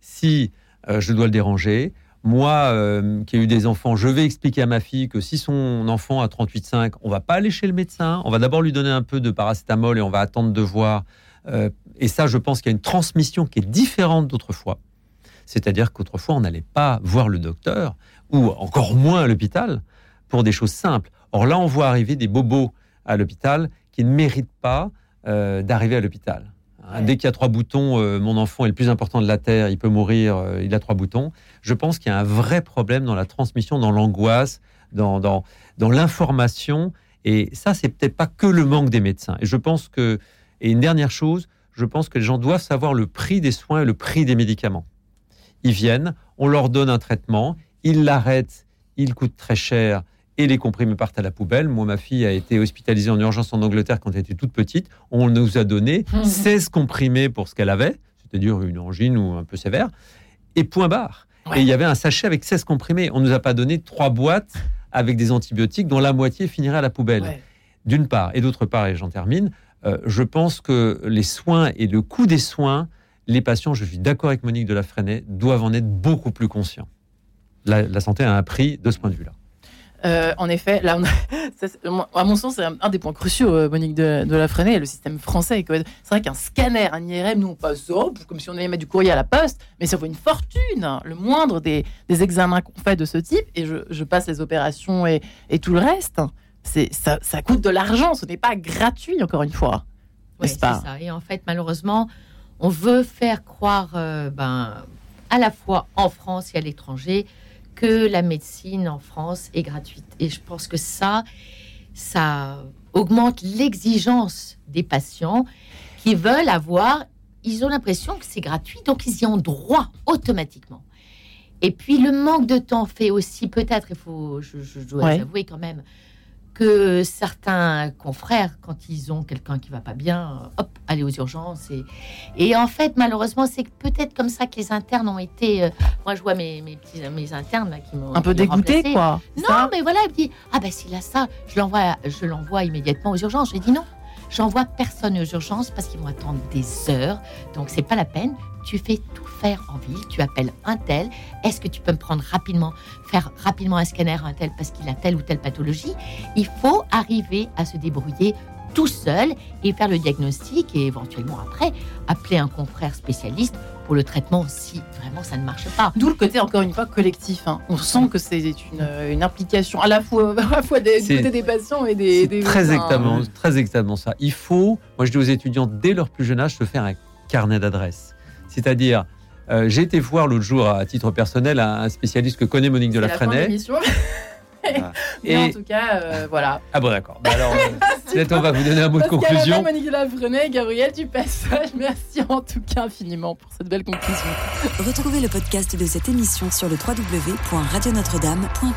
si euh, je dois le déranger. Moi, euh, qui ai eu des enfants, je vais expliquer à ma fille que si son enfant a 38,5, on va pas aller chez le médecin. On va d'abord lui donner un peu de paracétamol et on va attendre de voir. Euh, et ça, je pense qu'il y a une transmission qui est différente d'autrefois. C'est-à-dire qu'autrefois, on n'allait pas voir le docteur, ou encore moins à l'hôpital, pour des choses simples. Or là, on voit arriver des bobos à l'hôpital qui ne méritent pas d'arriver à l'hôpital. Hein, dès qu'il y a trois boutons, euh, mon enfant est le plus important de la Terre, il peut mourir, euh, il a trois boutons. Je pense qu'il y a un vrai problème dans la transmission, dans l'angoisse, dans, dans, dans l'information. Et ça, c'est peut-être pas que le manque des médecins. Et je pense que, et une dernière chose, je pense que les gens doivent savoir le prix des soins et le prix des médicaments. Ils viennent, on leur donne un traitement, ils l'arrêtent, il coûte très cher, et les comprimés partent à la poubelle. Moi, ma fille a été hospitalisée en urgence en Angleterre quand elle était toute petite. On nous a donné 16 comprimés pour ce qu'elle avait, c'est-à-dire une angine ou un peu sévère, et point barre. Et il y avait un sachet avec 16 comprimés. On ne nous a pas donné trois boîtes avec des antibiotiques dont la moitié finirait à la poubelle. D'une part. Et d'autre part, et j'en termine, euh, je pense que les soins et le coût des soins, les patients, je suis d'accord avec Monique de la Freinet, doivent en être beaucoup plus conscients. la santé a un prix de ce point de vue-là. Euh, en effet, là, à mon sens, c'est un, des points cruciaux, euh, Monique de, la Freinet, le système français. C'est vrai qu'un scanner, un IRM, nous on passe comme si on allait mettre du courrier à la poste, mais ça vaut une fortune, le moindre des, examens qu'on fait de ce type, et je, passe les opérations et, tout le reste. Ça, ça coûte de l'argent, ce n'est pas gratuit, encore une fois. Oui, c'est ça. Et en fait, malheureusement, on veut faire croire, euh, ben, à la fois en France et à l'étranger, que la médecine en France est gratuite. Et je pense que ça, ça augmente l'exigence des patients qui veulent avoir, ils ont l'impression que c'est gratuit, donc ils y ont droit automatiquement. Et puis le manque de temps fait aussi peut-être, il faut, je, dois avouer quand même, que certains confrères, quand ils ont quelqu'un qui va pas bien, hop, aller aux urgences. Et, et en fait, malheureusement, c'est peut-être comme ça que les internes ont été. Euh, moi, je vois mes, mes petits mes internes qui m'ont un peu dégoûté, quoi. Non, mais voilà, il dit ah ben s'il a ça, je l'envoie, je l'envoie immédiatement aux urgences. J'ai dit non. J'envoie personne aux urgences parce qu'ils vont attendre des heures. Donc, c'est pas la peine tu fais tout faire en ville, tu appelles un tel, est-ce que tu peux me prendre rapidement, faire rapidement un scanner un tel parce qu'il a telle ou telle pathologie? Il faut arriver à se débrouiller tout seul et faire le diagnostic et éventuellement après appeler un confrère spécialiste pour le traitement si vraiment ça ne marche pas. D'où le côté encore une fois collectif. Hein. On sent que c'est une, une, implication à la fois, à la fois des, des patients et des, des très exactement, très exactement ça. Il faut, moi je dis aux étudiants dès leur plus jeune âge, se faire un carnet d'adresses. C'est-à-dire, euh, j'ai été voir l'autre jour, à titre personnel, un spécialiste que connaît Monique de la. Ah. Et en tout cas, euh, voilà. Ah bon, d'accord. Bah alors, peut-être on va vous donner un mot de conclusion. Monique de la Freinet, Gabriel du passage. Merci en tout cas infiniment pour cette belle conclusion. Retrouvez le podcast de cette émission sur le www.radionotre-dame.com.